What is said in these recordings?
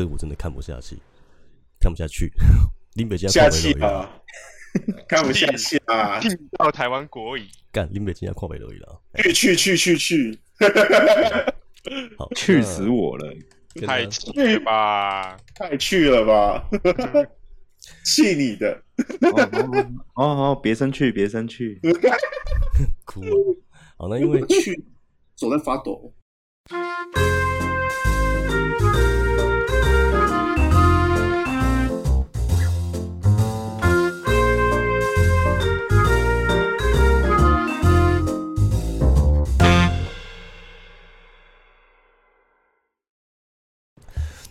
这个我真的看不下去，看不下去。林北京下气啊，看不下去啊，听到台湾国语，干林北京要跨北而已了，去去去去去，好，去死我了，太去吧，太去了吧，气你的，哦哦，别生气，别生气，哭，好，那因为去，手在发抖。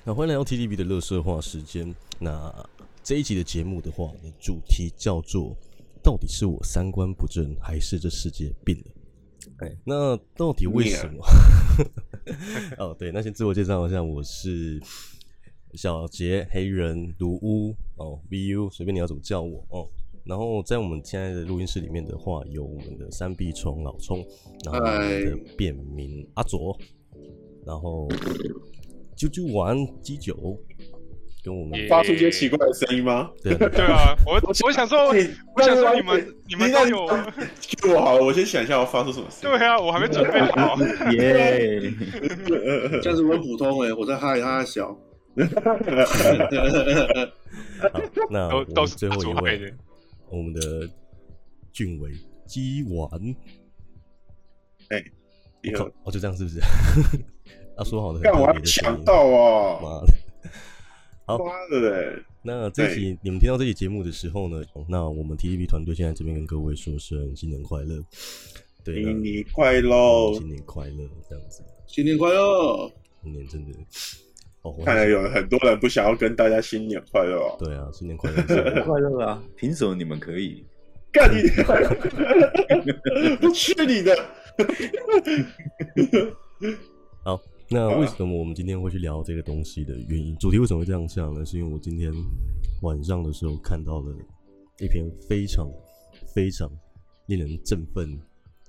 那欢迎来到 ttb 的乐色话时间。那这一集的节目的话，主题叫做“到底是我三观不正，还是这世界病了？”哎，那到底为什么？哦，对，那先自我介绍一下，我是小杰，黑人卢乌哦，VU，随便你要怎么叫我哦。然后在我们现在的录音室里面的话，有我们的三臂虫老葱，然后我们的便民阿左，然后。啾啾玩鸡酒，跟我们发出一些奇怪的声音吗？对 对啊，我 我想说，我想说你们你们都有我好，我先想一下，我发出什么声音？对啊，我还没准备好。耶，这样子很普通哎，我在嗨，他在笑。好，那我们最后一位，我们的俊伟鸡丸。哎，你好，哦，就这样是不是？他说好的，干我还抢到啊！妈的，好妈的嘞！那这期你们听到这期节目的时候呢？那我们 TTV 团队现在这边跟各位说声新年快乐，对，新年快乐，新年快乐，这样子，新年快乐，新年真的哦，看来有很多人不想要跟大家新年快乐。对啊，新年快乐，新年快乐啊！凭什么你们可以？干你！去你的！好。那为什么我们今天会去聊这个东西的原因？主题为什么会这样想呢？是因为我今天晚上的时候看到了一篇非常非常令人振奋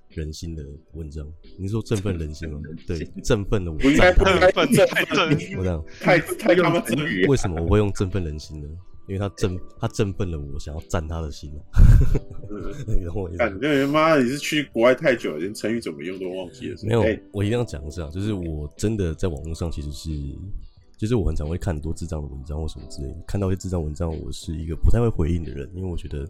人心的文章。你说振奋人心吗？对，振奋的我。不应该，不应该振奋。我这样太太他妈真语。为什么我会用振奋人心呢？因为他振他振奋了我，想要占他的心。你懂我意思感觉妈，你是去国外太久了，连成语怎么用都忘记了。没有，我一定要讲一下，就是我真的在网络上其实是，就是我很常会看很多智障的文章或什么之类的。看到一些智障文章，我是一个不太会回应的人，因为我觉得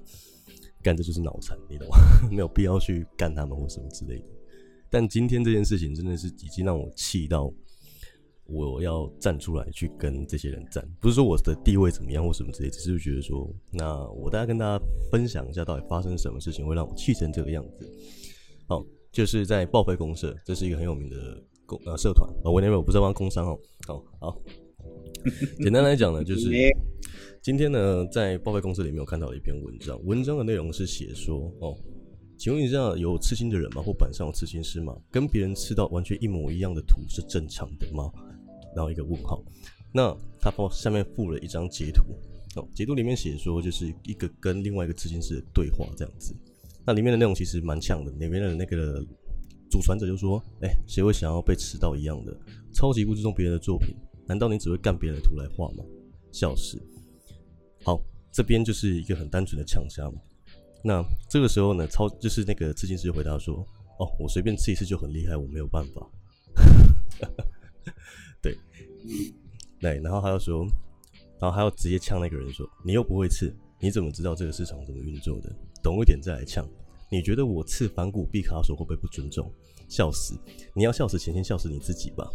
干这就是脑残，你懂吗？没有必要去干他们或什么之类的。但今天这件事情真的是已经让我气到。我要站出来去跟这些人战，不是说我的地位怎么样或什么之类，只是觉得说，那我大家跟大家分享一下，到底发生什么事情会让我气成这个样子。好，就是在报废公社，这是一个很有名的公呃社团啊，我那边我不是在帮工商哦。好，好，简单来讲呢，就是 今天呢，在报废公社里面有看到了一篇文章，文章的内容是写说，哦，请问一下，有刺青的人吗？或板上有刺青师吗？跟别人吃到完全一模一样的图是正常的吗？然后一个问号，那他放下面附了一张截图哦，截图里面写说就是一个跟另外一个刺青师的对话这样子，那里面的内容其实蛮呛的，里面的那个主传者就说，哎，谁会想要被吃到一样的？超级不尊重别人的作品，难道你只会干别人的图来画吗？笑死！好，这边就是一个很单纯的呛虾嘛。那这个时候呢，超就是那个刺青师回答说，哦，我随便刺一次就很厉害，我没有办法。对，对，然后他又说，然后他又直接呛那个人说：“你又不会刺，你怎么知道这个市场怎么运作的？懂一点再来呛。你觉得我刺反骨、毕卡索会不会不尊重？笑死！你要笑死前，先笑死你自己吧。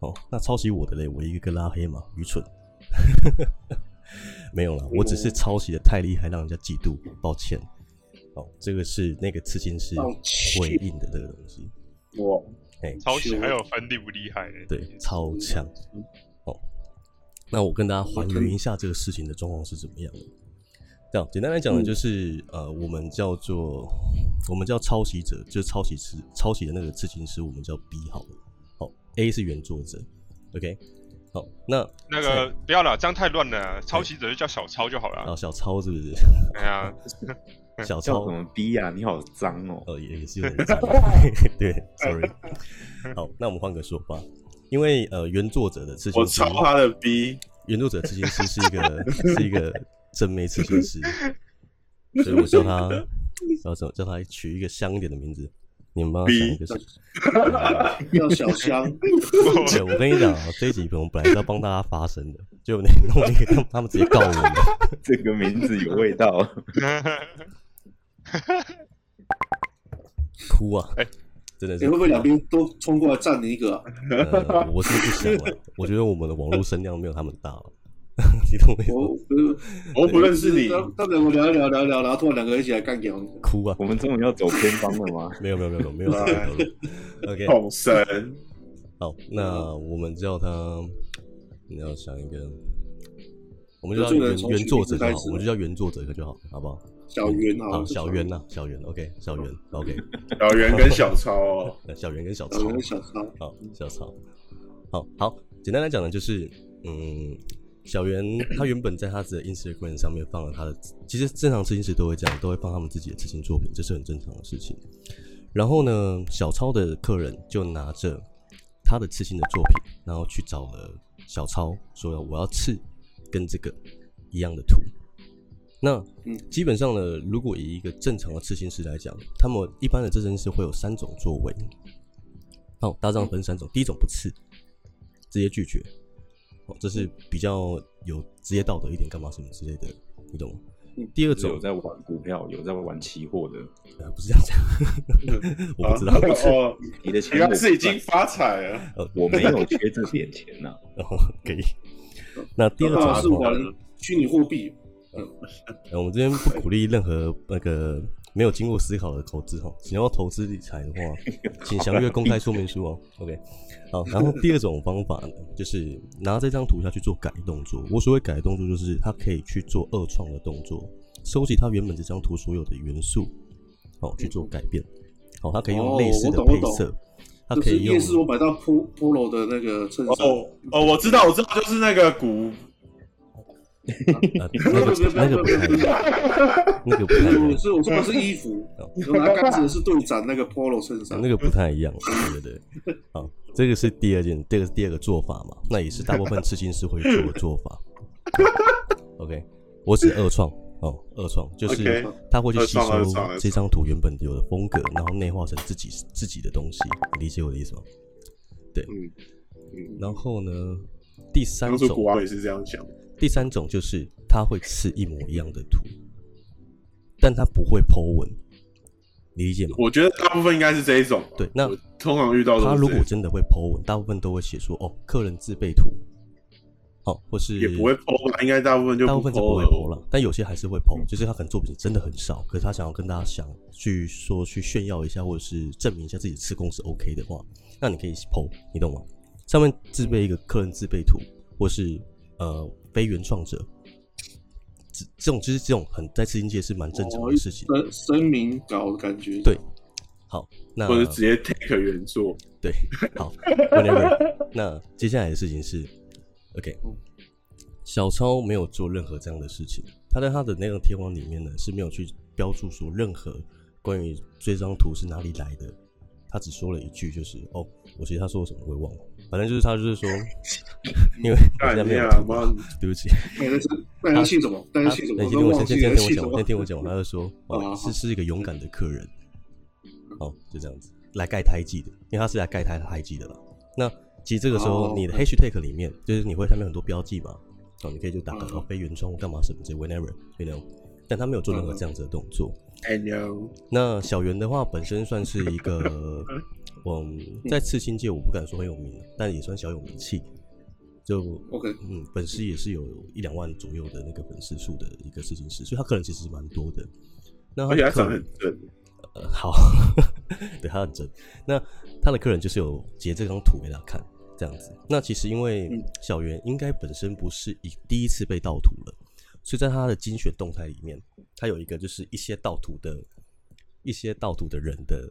哦，那抄袭我的嘞，我一个个拉黑嘛，愚蠢。没有啦，我只是抄袭的太厉害，让人家嫉妒，抱歉。哦，这个是那个刺青师回应的这个东西。哇。”哎，超强还有分厉不厉害？对，超强。哦，那我跟大家还原一下这个事情的状况是怎么样的。这样简单来讲呢，就是、嗯、呃，我们叫做我们叫抄袭者，就是抄袭是，抄袭的那个刺青师，我们叫 B 好了。好，A 是原作者。OK，好，那那个不要了，这样太乱了。抄袭者就叫小抄就好了。啊，小抄是不是？哎呀。小超什么逼呀？你好脏哦！呃，也也是有点 脏。对，sorry。好，那我们换个说法。因为呃，原作者的刺青我超他的 B，原作者刺青师是一个是一个正妹刺青师，所以我叫他 叫什么？叫他取一个香一点的名字。你们帮他想一个什么？要小香。对，我跟你讲啊，这一集我们本来是要帮大家发声的，就你弄一个，他们直接告我们。这个名字有味道。哭啊！哎、欸，真的是。你会不会两边都冲过来站你一个、啊呃？我是不想了。我觉得我们的网络声量没有他们大。你懂没？我我不认识你。他们我聊一聊聊一聊，然后突然两个人一起来干掉你。哭啊！我们终于要走偏方了吗？没有没有没有没有。OK。统神。好，那我们叫他。你要想一个，我们就叫原原作者就好，我们就叫原作者就好，好不好？小圆好，小圆呐，小圆，OK，小圆，OK，小圆跟小超哦，小圆跟小超，小超，好，小超，好好，简单来讲呢，就是，嗯，小圆他原本在他的 Instagram 上面放了他的，其实正常刺青师都会这样，都会放他们自己的刺青作品，这是很正常的事情。然后呢，小超的客人就拿着他的刺青的作品，然后去找了。小超说：“我要刺跟这个一样的图。那基本上呢，如果以一个正常的刺青师来讲，他们一般的刺青师会有三种作为。好，大致上分三种。第一种不刺，直接拒绝。哦，这是比较有职业道德一点，干嘛什么之类的，你懂吗？第二种有在玩股票，有在玩期货的，不是这样讲。我不知道。哦，你的钱是已经发财了。呃我没有缺这点钱呐。然后可以。那第二种是玩虚拟货币。嗯，我们这边不鼓励任何那个没有经过思考的投资哈。想要投资理财的话，请详阅公开说明书哦。OK。好，然后第二种方法呢，就是拿这张图下去做改动作。我所谓改动作，就是它可以去做二创的动作，收集它原本这张图所有的元素，好去做改变。好，它可以用类似的配色，它可以用。就是我买到 Polo 的那个衬衫。哦哦，我知道，我知道，就是那个鼓。那个那个不太，那个不太。我是我说的是衣服，我拿杆子的是队长那个 Polo 衬衫，那个不太一样，对对对。好，这个是第二件，这个是第二个做法嘛，那也是大部分刺青师会做的做法。OK，我只二创哦，二创就是他会去吸收这张图原本有的风格，然后内化成自己自己的东西，理解我的意思吗？对，嗯，然后呢，第三种古玩也是这样讲。第三种就是他会刺一模一样的图，但他不会 po 文，你理解吗？我觉得大部分应该是这一种。对，那通常遇到他如果真的会 po 文，大部分都会写说哦，客人自备图，好、哦，或是也不会 po 吧？应该大部分就大部分就不会 po 了，但有些还是会嗯、就是他可能作品真的很少，可是他想要跟大家想去说去炫耀一下，或者是证明一下自己的刺工是 OK 的话，那你可以 po，你懂吗？上面自备一个客人自备图，或是呃。非原创者，这这种就是这种很在刺青界是蛮正常的事情。声声明稿感觉。对，好，那或者直接 take 原作。对，好，whatever。那接下来的事情是，OK，小超没有做任何这样的事情。他在他的那个贴网里面呢是没有去标注说任何关于这张图是哪里来的。他只说了一句，就是哦，我其实他说什么我也忘了。反正就是他就是说，因为大家没有听，对不起。大家姓什么？大家姓什么？先听我先先听我讲，先听我讲。他就说，哦，是是一个勇敢的客人。哦，就这样子来盖胎记的，因为他是来盖胎胎记的了。那其实这个时候，你的 hashtag 里面就是你会上面很多标记嘛，哦，你可以就打个哦非原创干嘛什么这 whenever，you know，但他没有做任何这样子的动作。I know。那小圆的话本身算是一个。嗯，在刺青界我不敢说很有名，但也算小有名气。就 OK，嗯，粉丝也是有一两万左右的那个粉丝数的一个刺青师，所以他客人其实是蛮多的。那他的客人很正，呃，好，对他很真。那他的客人就是有截这张图给他看，这样子。那其实因为小圆应该本身不是一第一次被盗图了，所以在他的精选动态里面，他有一个就是一些盗图的一些盗图的人的。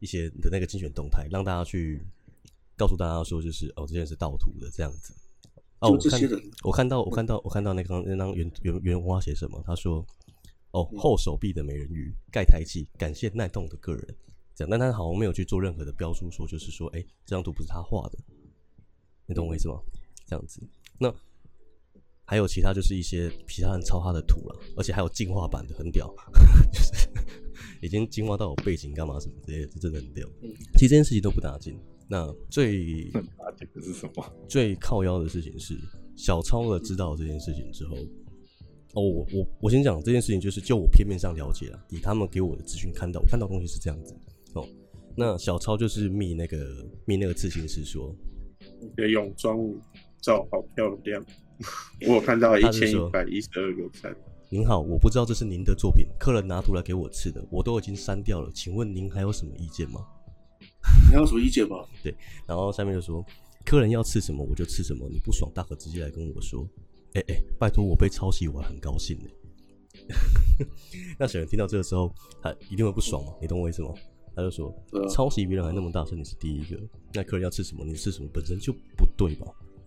一些的那个精选动态，让大家去告诉大家说，就是哦，这件是盗图的这样子。哦，我看我看到我看到我看到那张那张原原原花写什么？他说哦，后手臂的美人鱼盖台记，感谢耐动的个人。这样，但他好像没有去做任何的标注，说就是说，哎，这张图不是他画的。你懂我意思吗？这样子，那还有其他就是一些其他人抄他的图了，而且还有进化版的，很屌，就是已经进化到有背景干嘛什么之类的，这真的很屌。其实这件事情都不打紧。那最 打紧的是什么？最靠腰的事情是小超了知道这件事情之后，哦，我我我先讲这件事情，就是就我片面上了解了，以他们给我的资讯看到，我看到东西是这样子哦。那小超就是密那个密那个刺青师说，你的泳装照好漂亮，我有看到一千一百一十二个赞。您好，我不知道这是您的作品，客人拿图来给我刺的，我都已经删掉了，请问您还有什么意见吗？你还有什么意见吗？对，然后下面就说，客人要吃什么我就吃什么，你不爽大可直接来跟我说。哎哎，拜托我被抄袭我还很高兴呢。那小人听到这个时候，他一定会不爽嘛？你懂我意思吗？他就说，啊、抄袭别人还那么大声，你是第一个。那客人要吃什么，你吃什么，本身就不对吧？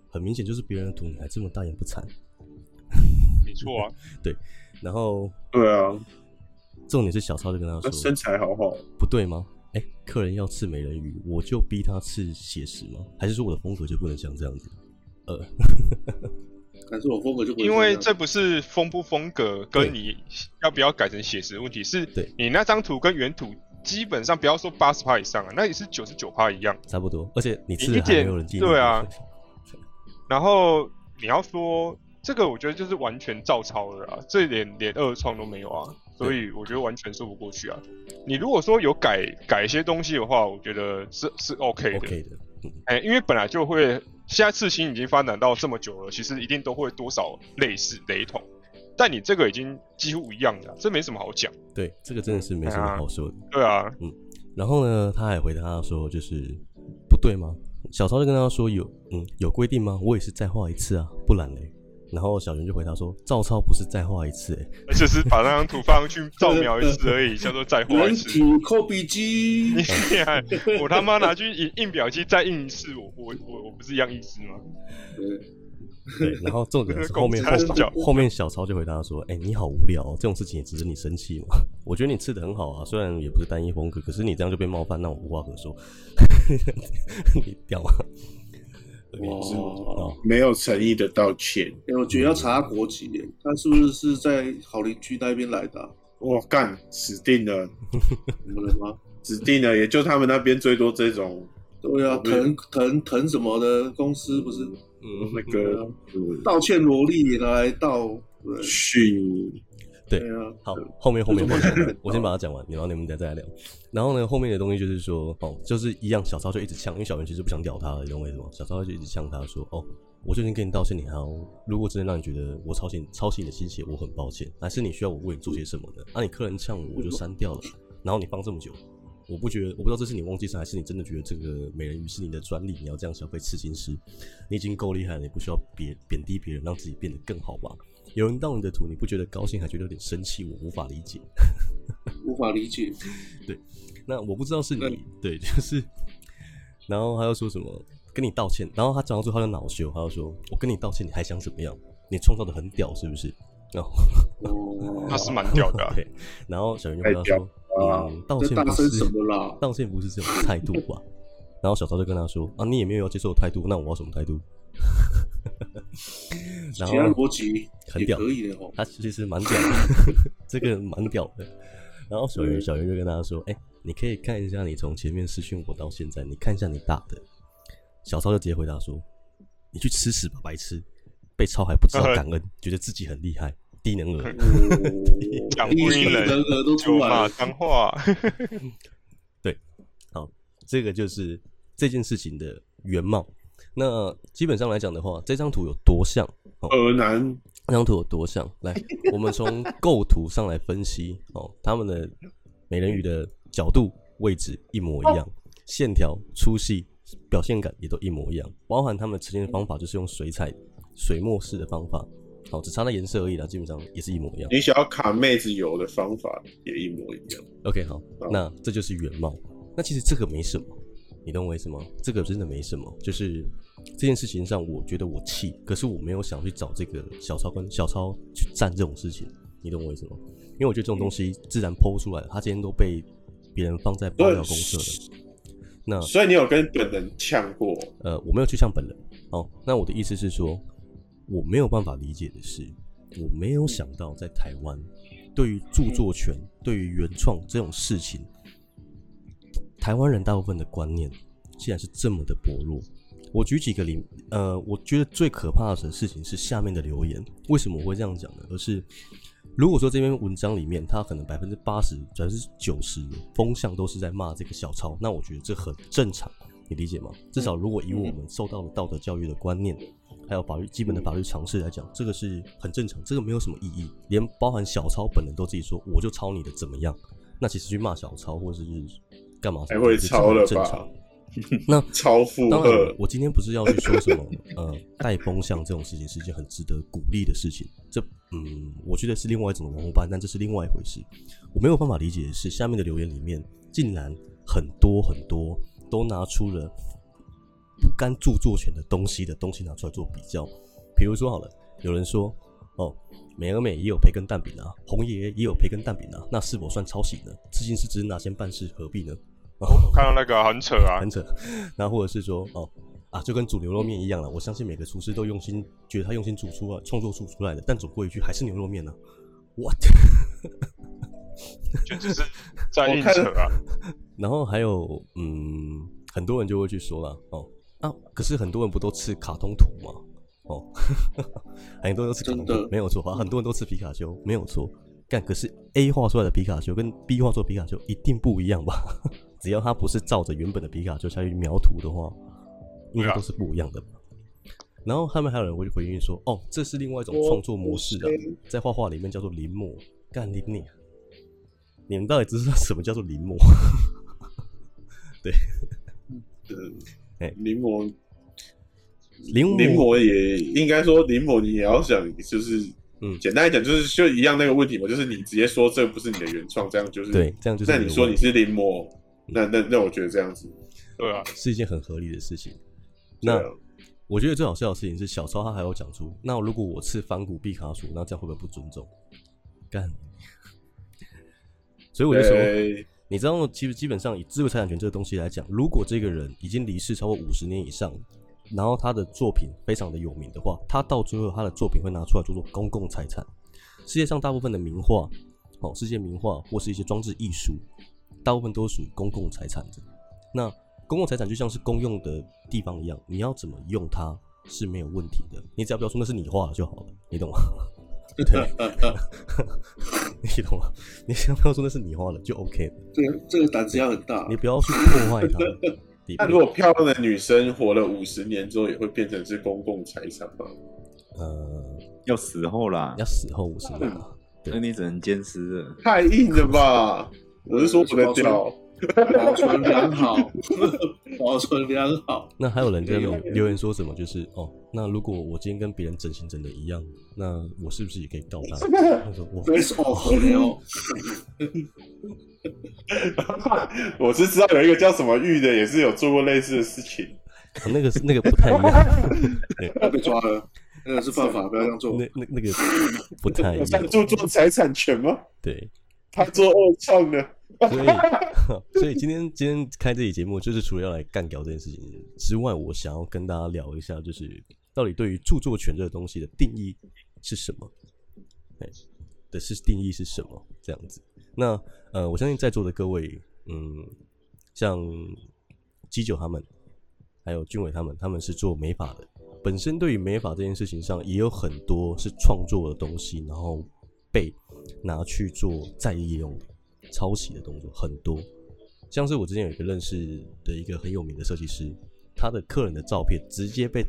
很明显就是别人的图，你还这么大言不惭。没错啊，对。然后，对啊，重点是小超就跟他说，身材好好，不对吗？哎、欸，客人要吃美人鱼，我就逼他吃写实吗？还是说我的风格就不能像这样子？呃，还是我风格就不因为这不是风不风格跟你要不要改成写实的问题，是你那张图跟原图。基本上不要说八十趴以上啊，那也是九十九趴一样，差不多。而且你吃的还没有人记。对啊。然后你要说这个，我觉得就是完全照抄了啊，这一点连二创都没有啊，所以我觉得完全说不过去啊。你如果说有改改一些东西的话，我觉得是是 OK 的。OK 的。哎、欸，因为本来就会，现在刺青已经发展到这么久了，其实一定都会多少类似雷同。但你这个已经几乎一样了，这没什么好讲。对，这个真的是没什么好说的。对啊，嗯。然后呢，他还回答他说，就是不对吗？小超就跟他说有，嗯，有规定吗？我也是再画一次啊，不然嘞。然后小袁就回答说，照抄不是再画一次，哎，就是把那张图放上去照描一次而已，叫做再画一次。人体 copy 机，你厉害！我他妈拿去印印表机再印一次，我我我我不是一样意思吗？对，然后重点是后面后后面小超就回答说：“哎、欸，你好无聊、哦，这种事情也值得你生气吗？我觉得你吃的很好啊，虽然也不是单一风格，可是你这样就被冒犯，那我无话可说。你屌啊！哇，没有诚意的道歉。我觉得要查国籍，他是不是是在好邻居那边来的、啊？我干，死定了！怎么了吗？死定了！也就他们那边最多这种。对啊，腾腾腾什么的公司不是？”嗯，那个道歉萝莉来道歉，对啊，好，后面后面后面，我先把它讲完，然后你们再再来聊。然后呢，后面的东西就是说，哦，就是一样，小超就一直呛，因为小袁其实不想屌他，你懂我意思吗？小超就一直呛他说，哦，我就已经跟你道歉，你还要，如果真的让你觉得我抄袭抄袭你的心血，我很抱歉，还是你需要我为你做些什么呢？啊，你客人呛我，我就删掉了，然后你放这么久。我不觉得，我不知道这是你忘记删，还是你真的觉得这个美人鱼是你的专利，你要这样消费刺青师，你已经够厉害了，你不需要贬贬低别人，让自己变得更好吧？有人盗你的图，你不觉得高兴，还觉得有点生气，我无法理解，无法理解。对，那我不知道是你，对，就是，然后他又说什么跟你道歉，然后他讲到最后他就恼羞，他就说我跟你道歉，你还想怎么样？你创造的很屌是不是？然后他是蛮屌的、啊，对，然后小云就跟他说。嗯，道歉不是什么啦？道歉不是这种态度吧？然后小超就跟他说：“啊，你也没有要接受我态度，那我要什么态度？”然后逻辑很屌，可以的哦。他其实蛮屌的，这个蛮屌的。然后小袁小袁就跟他说：“哎、欸，你可以看一下你从前面私讯我到现在，你看一下你打的。”小超就直接回答说：“你去吃屎吧，白痴！被超还不知道 感恩，觉得自己很厉害。”低能儿，讲不赢人，都出来了，脏话。对，好，这个就是这件事情的原貌。那基本上来讲的话，这张图有多像？呃，难。这张图有多像？来，我们从构图上来分析哦，他们的美人鱼的角度、位置一模一样，线条粗细、表现感也都一模一样，包含他们呈现的方法就是用水彩、水墨式的方法。好，只差那颜色而已啦，基本上也是一模一样。你想要卡妹子油的方法也一模一样。OK，好，好，那这就是原貌。那其实这个没什么，你懂我意思吗？这个真的没什么，就是这件事情上，我觉得我气，可是我没有想去找这个小超跟小超去站这种事情，你懂我意思吗？因为我觉得这种东西自然 PO 出来了，他今天都被别人放在爆料公社了。那所以你有跟本人呛过？呃，我没有去呛本人。哦，那我的意思是说，我没有办法理解的是，我没有想到在台湾，对于著作权、对于原创这种事情，台湾人大部分的观念，竟然是这么的薄弱。我举几个例，呃，我觉得最可怕的事情是下面的留言。为什么我会这样讲呢？而是如果说这篇文章里面，它可能百分之八十、百分之九十风向都是在骂这个小抄，那我觉得这很正常，你理解吗？至少如果以我们受到的道德教育的观念，还有法律基本的法律常识来讲，这个是很正常，这个没有什么意义。连包含小抄本人都自己说，我就抄你的怎么样？那其实去骂小抄或者是干嘛？还会抄了吧？那超负荷。我今天不是要去说什么呃 带风向这种事情是一件很值得鼓励的事情。这嗯，我觉得是另外一种文化班，但这是另外一回事。我没有办法理解的是，下面的留言里面竟然很多很多都拿出了不干著作权的东西的东西拿出来做比较。比如说好了，有人说哦，美而美也有培根蛋饼啊，红爷也有培根蛋饼啊，那是否算抄袭呢？至今是指哪先办事，何必呢？我看到那个很扯啊，很扯。然后或者是说，哦啊，就跟煮牛肉面一样了。我相信每个厨师都用心，觉得他用心煮出啊，创作出出来的。但总归一句，还是牛肉面呢、啊。What？就只是在硬扯啊。然后还有，嗯，很多人就会去说了，哦啊，可是很多人不都吃卡通图吗？哦，很多人都吃卡通图，没有错啊。很多人都吃皮卡丘，没有错。但，可是 A 画出来的皮卡丘跟 B 画出来的皮卡丘一定不一样吧？只要它不是照着原本的皮卡丘下去描图的话，应该都是不一样的。然后后面还有人会回应说：“哦，这是另外一种创作模式啊，在画画里面叫做临摹。”干你你，你们到底知道什么叫做临摹？对，嗯，哎，临摹，临临摹也应该说临摹，你也要想就是。嗯，简单来讲就是就一样那个问题嘛，就是你直接说这不是你的原创，这样就是对，这样就是。那你说你是临摹，那那那我觉得这样子，对啊，是一件很合理的事情。那、啊、我觉得最好笑的事情是小超他还有讲出，那如果我吃反骨毕卡索，那这样会不会不尊重？干。所以我就说，欸、你知道，其实基本上以智慧财产权这个东西来讲，如果这个人已经离世超过五十年以上。然后他的作品非常的有名的话，他到最后他的作品会拿出来做做公共财产。世界上大部分的名画，哦，世界名画或是一些装置艺术，大部分都属于公共财产的。那公共财产就像是公用的地方一样，你要怎么用它是没有问题的，你只要不要说那是你画的就好了，你懂吗？对，你懂吗？你只要不要说那是你画的就 OK 了。这个这个胆子要很大，你不要去破坏它。那如果漂亮的女生活了五十年之后，也会变成是公共财产吗？呃，要死后啦，要死后五十年，那你只能坚持了。太硬了吧？我是说不能掉，保存良好，保存良好。那还有人在留言说什么？就是哦，那如果我今天跟别人整形整的一样，那我是不是也可以告他？他说我 face off 我是知道有一个叫什么玉的，也是有做过类似的事情。哦、那个是那个不太一样，他被抓了，那个是犯法，不要这样做。那那那个不太一样，做做财产权吗？对，他做二创的。所以，所以今天今天开这期节目，就是除了要来干掉这件事情之外，我想要跟大家聊一下，就是到底对于著作权这个东西的定义是什么？哎，的是定义是什么？这样子。那呃，我相信在座的各位，嗯，像基九他们，还有俊伟他们，他们是做美法的，本身对于美法这件事情上，也有很多是创作的东西，然后被拿去做再利用、抄袭的动作很多。像是我之前有一个认识的一个很有名的设计师，他的客人的照片直接被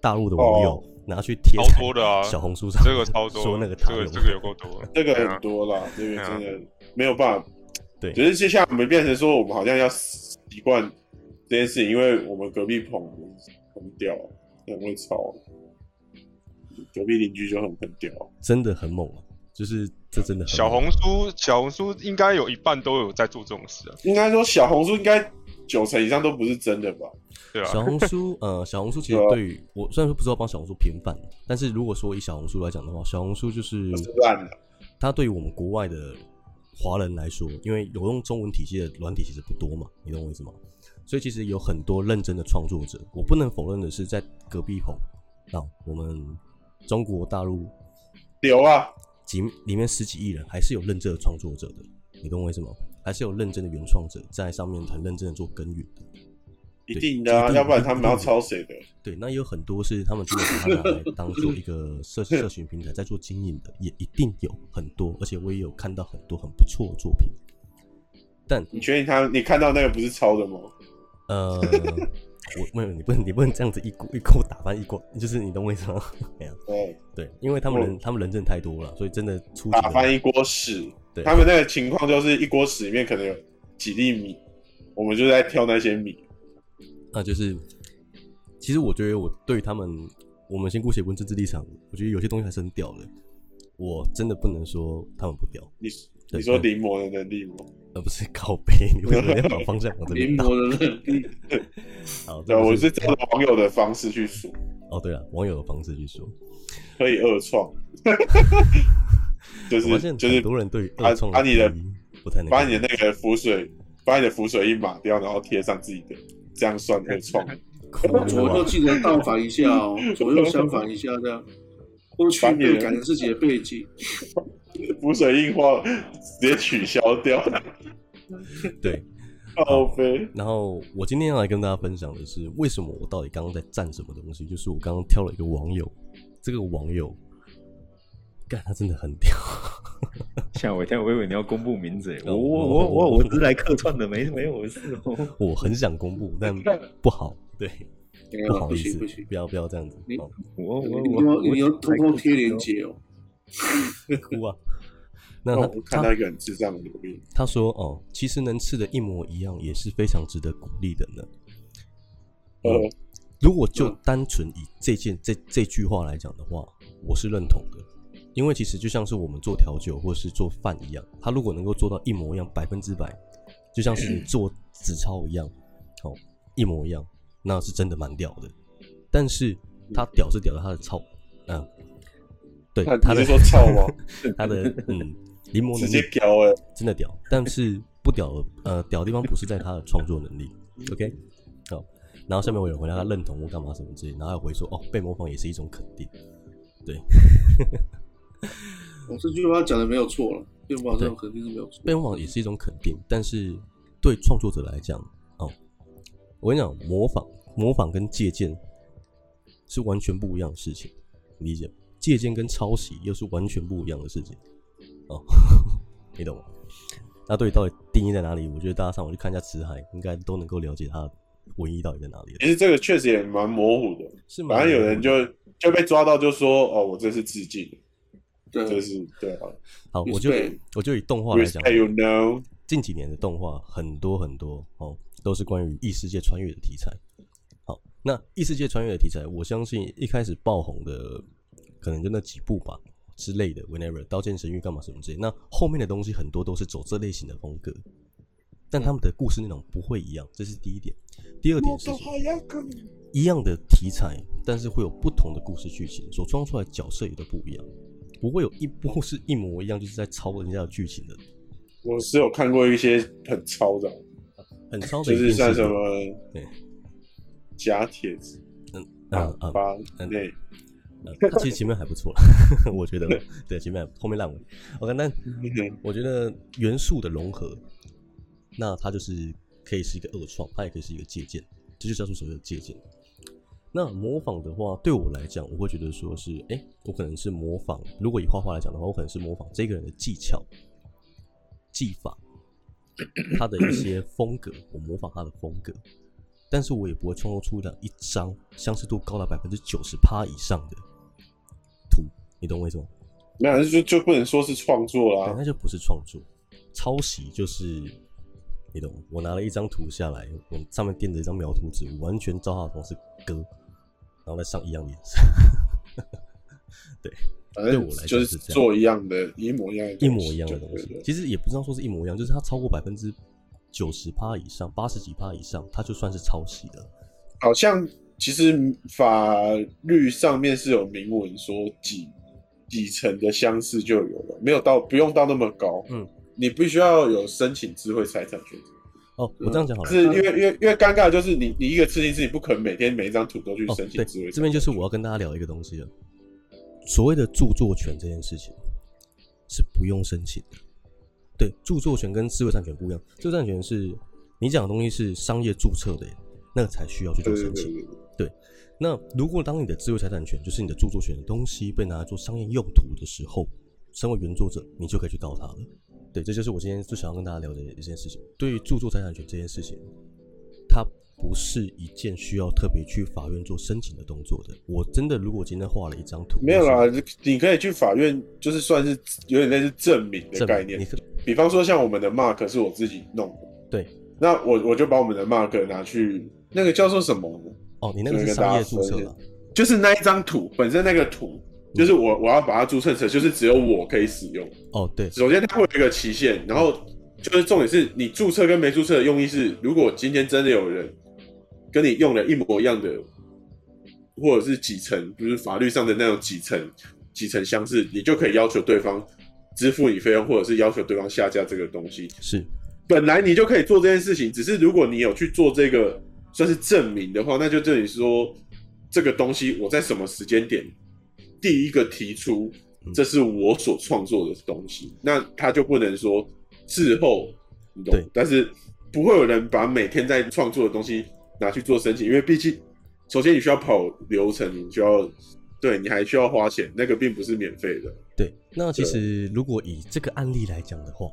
大陆的网友。拿去贴超多的啊，小红书上这个超多，说那个这个这个有够多，这个很多啦，这个真的没有办法。对，只是接下来我们变成说，我们好像要习惯这件事情，因为我们隔壁棚很屌，很会抄，隔壁邻居就很很屌，真的很猛，就是这真的。小红书，小红书应该有一半都有在做这种事啊，应该说小红书应该九成以上都不是真的吧。对啊，小红书，呃，小红书其实对于我虽然说不知道帮小红书平反，但是如果说以小红书来讲的话，小红书就是烂的。它对于我们国外的华人来说，因为有用中文体系的软体其实不多嘛，你懂我意思吗？所以其实有很多认真的创作者。我不能否认的是，在隔壁棚啊，我们中国大陆有啊，几里面十几亿人，还是有认真的创作者的。你懂我意思吗？还是有认真的原创者在上面很认真的做耕耘的。一定的啊，要不然他们要抄谁的？对，那也有很多是他们真的把它拿来当做一个社 社群平台在做经营的，也一定有很多，而且我也有看到很多很不错的作品。但你确定他？你看到那个不是抄的吗？呃，我没有，你不能，你不能这样子一锅一锅打翻一锅，就是你懂我意思吗？没有，对对，因为他们人，他们人真的太多了，所以真的出打翻一锅屎。对，他们那个情况就是一锅屎里面可能有几粒米，我们就在挑那些米。那就是，其实我觉得我对他们，我们先姑且问政治立场，我觉得有些东西还是很屌的。我真的不能说他们不屌。你你说临摹的能力吗？而不是靠背，你为什么要把方向往这边？临摹的能力。好，对，我是照网友的方式去数。哦，对啊，网友的方式去数，可以二创。就是就是很多人对二创把你的不太能把你的那个浮水，把你的浮水一码掉，然后贴上自己的。这样算二创，左右记得倒反一下哦，左右相反一下，这样过去没有改成自己的背景，浮水印花直接取消掉。对，好飞。然后我今天要来跟大家分享的是，为什么我到底刚刚在赞什么东西？就是我刚刚挑了一个网友，这个网友，干他真的很屌。吓我一跳，我以为你要公布名字。我我我我我只是来客串的，没没有事。我很想公布，但不好，对，不好意思，不要不要这样子。我我我我要偷偷贴链接哦，哭啊！那我看到一个很智障的留言，他说：“哦，其实能吃的一模一样，也是非常值得鼓励的呢。”呃，如果就单纯以这件这这句话来讲的话，我是认同的。因为其实就像是我们做调酒或是做饭一样，他如果能够做到一模一样，百分之百，就像是你 做纸钞一样，哦，一模一样，那是真的蛮屌的。但是他屌是屌的，他的操，嗯，对，他是说钞吗？他的嗯，临摹能力直接屌哎，真的屌。但是不屌，呃，屌的地方不是在他的创作能力。OK，好，然后下面我有回答他认同或干嘛什么之类，然后还回说哦，被模仿也是一种肯定，对。我、哦、这句话讲的没有错了，被模仿这种肯定是没有错。被模仿也是一种肯定，但是对创作者来讲，哦，我跟你讲，模仿、模仿跟借鉴是完全不一样的事情，理解？借鉴跟抄袭又是完全不一样的事情，哦，你懂吗？那对到底定义在哪里？我觉得大家上网去看一下辞海，应该都能够了解它的文艺到底在哪里。其实这个确实也蛮模糊的，是吗？反正有人就就被抓到，就说哦，我这是致敬。对，这是对啊。好，我就我就以动画来讲，you know? 近几年的动画很多很多哦，都是关于异世界穿越的题材。好，那异世界穿越的题材，我相信一开始爆红的可能就那几部吧之类的，Whenever 刀剑神域干嘛什么之类。那后面的东西很多都是走这类型的风格，但他们的故事内容不会一样，这是第一点。第二点是一样的题材，但是会有不同的故事剧情，所装出来的角色也都不一样。不会有一部是一模一样，就是在抄人家的剧情的。我是有看过一些很抄的，很抄的，就是像什么对假帖子，嗯啊啊，嗯对，其实前面还不错，我觉得对前面后面烂尾。OK，那我觉得元素的融合，那它就是可以是一个二创，它也可以是一个借鉴，这就叫做所谓的借鉴。那模仿的话，对我来讲，我会觉得说是，哎、欸，我可能是模仿。如果以画画来讲的话，我可能是模仿这个人的技巧、技法，他的一些 风格，我模仿他的风格。但是我也不会创作出两一张相似度高达百分之九十趴以上的图，你懂我意思吗？那就就不能说是创作啦，那就不是创作，抄袭就是。你懂，我拿了一张图下来，我上面垫着一张描图纸，完全照他的方式割，然后再上一样的颜色。对，对我来讲就是做一样的，一模一样的，一模一样的东西。其实也不知道说是一模一样，就是它超过百分之九十趴以上，八十几趴以上，它就算是抄袭了。好像其实法律上面是有明文说几几成的相似就有了，没有到不用到那么高。嗯。你必须要有申请智慧财产权。哦，我这样讲好了，是因为因为因为尴尬的就是你你一个刺青师，你不可能每天每一张图都去申请智慧这边就是我要跟大家聊一个东西了，所谓的著作权这件事情是不用申请的。对，著作权跟智慧产权不一样，智慧产权是你讲的东西是商业注册的，那个才需要去做申请。对，对，对，对，对，那如果当你的自由财产权就是你的著作权的东西被拿来做商业用途的时候，身为原作者，你就可以去告他了。对，这就是我今天最想要跟大家聊的一件事情。对于著作财产权这件事情，它不是一件需要特别去法院做申请的动作的。我真的，如果今天画了一张图，没有啦，你可以去法院，就是算是有点类似证明的概念。比方说，像我们的 mark 是我自己弄的，对，那我我就把我们的 mark 拿去，那个叫做什么？哦，你那个是商业注册，就是那一张图本身那个图。就是我我要把它注册成，就是只有我可以使用。哦，对。首先它会有一个期限，然后就是重点是你注册跟没注册的用意是，如果今天真的有人跟你用了一模一样的，或者是几层，就是法律上的那种几层几层相似，你就可以要求对方支付你费用，或者是要求对方下架这个东西。是，本来你就可以做这件事情，只是如果你有去做这个算是证明的话，那就等于说这个东西我在什么时间点。第一个提出，这是我所创作的东西，嗯，那他就不能说事后，你懂？但是不会有人把每天在创作的东西拿去做申请，因为毕竟，首先你需要跑流程，你需要，对，你还需要花钱，那个并不是免费的。对，那其实如果以这个案例来讲的话，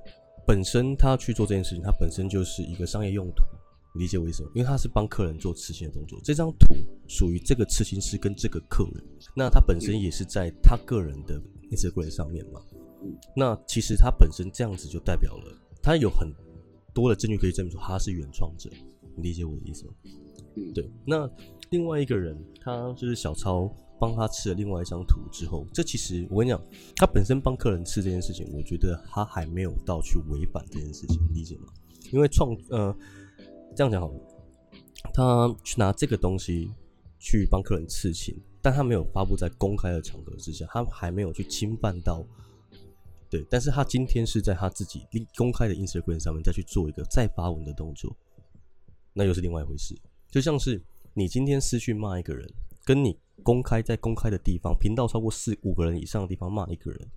本身他去做这件事情，他本身就是一个商业用途。理解为什么？因为他是帮客人做刺青的动作，这张图属于这个刺青师跟这个客人，那他本身也是在他个人的 Instagram 上面嘛。那其实他本身这样子就代表了他有很多的证据可以证明说他是原创者。你理解我的意思吗？对。那另外一个人，他就是小超帮他刺了另外一张图之后，这其实我跟你讲，他本身帮客人刺这件事情，我觉得他还没有到去违反这件事情，理解吗？因为创呃。这样讲好了，他去拿这个东西去帮客人刺青，但他没有发布在公开的场合之下，他还没有去侵犯到，对，但是他今天是在他自己公开的 Instagram 上面再去做一个再发文的动作，那又是另外一回事。就像是你今天私讯骂一个人，跟你公开在公开的地方，频道超过四五个人以上的地方骂一个人，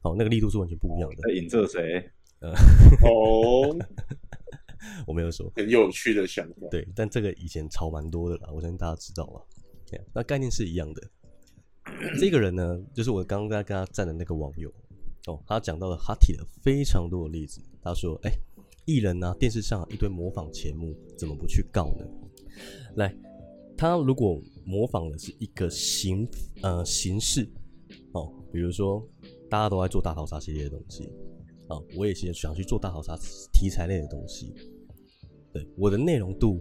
好，那个力度是完全不一样的。在影射谁？呃，哦。我没有说很有趣的想法，对，但这个以前炒蛮多的啦，我相信大家知道啊。那概念是一样的。这个人呢，就是我刚刚跟他站的那个网友哦，他讲到了，他提了非常多的例子。他说：“哎、欸，艺人啊，电视上一堆模仿节目，怎么不去告呢？”来，他如果模仿的是一个形呃形式哦，比如说大家都在做大逃杀系列的东西。啊，我也是想去做大逃杀题材类的东西。对，我的内容度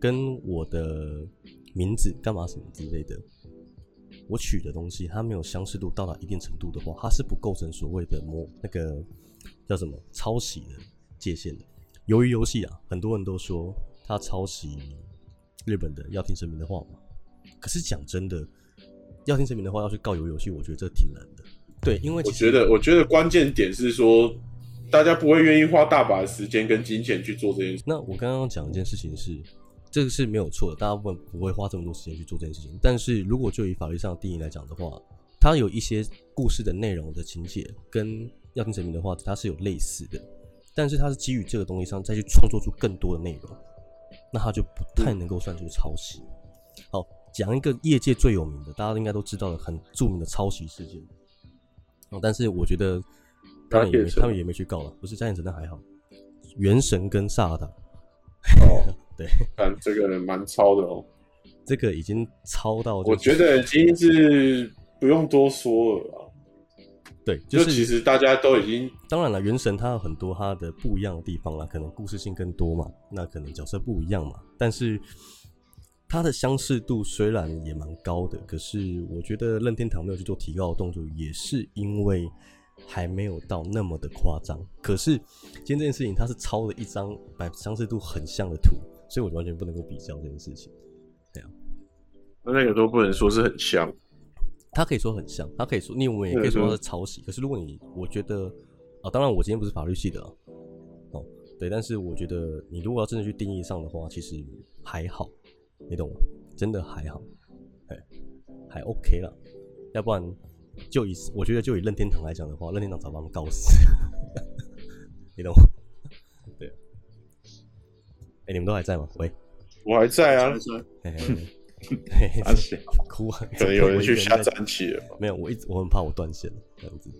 跟我的名字干嘛什么之类的，我取的东西它没有相似度到达一定程度的话，它是不构成所谓的模那个叫什么抄袭的界限的。鱿鱼游戏啊，很多人都说他抄袭日本的《要听神明的话》嘛，可是讲真的，《要听神明的话》要去告鱿鱼游戏，我觉得这挺难的。对，因为我觉得，我觉得关键点是说，大家不会愿意花大把的时间跟金钱去做这件事。那我刚刚讲一件事情是，这个是没有错的，大家不不会花这么多时间去做这件事情。但是如果就以法律上的定义来讲的话，它有一些故事的内容的情节跟要听神明的话，它是有类似的，但是它是基于这个东西上再去创作出更多的内容，那它就不太能够算出抄袭。好，讲一个业界最有名的，大家应该都知道的很著名的抄袭事件。哦，但是我觉得他们也没他们也没去告了，不是加减乘那还好。原神跟萨尔达，哦，对，但这个人蛮超的哦，这个已经超到，我觉得已经是不用多说了啊。对，就是就其实大家都已经，当然了，原神它有很多它的不一样的地方啦，可能故事性更多嘛，那可能角色不一样嘛，但是。它的相似度虽然也蛮高的，可是我觉得任天堂没有去做提高的动作，也是因为还没有到那么的夸张。可是今天这件事情，它是抄了一张百相似度很像的图，所以我完全不能够比较这件事情。这样，那那个都不能说是很像，它可以说很像，它可以说你我们也可以说它是抄袭。可是如果你我觉得啊，当然我今天不是法律系的哦，对，但是我觉得你如果要真的去定义上的话，其实还好，你懂吗？真的还好，哎，还 OK 了，要不然就以我觉得就以任天堂来讲的话，任天堂早把他们告死，你懂吗？对，哎，你们都还在吗？喂，我还在啊。阿谁 哭啊？可能有人去下站起了。没有，我一直我很怕我断线这样子。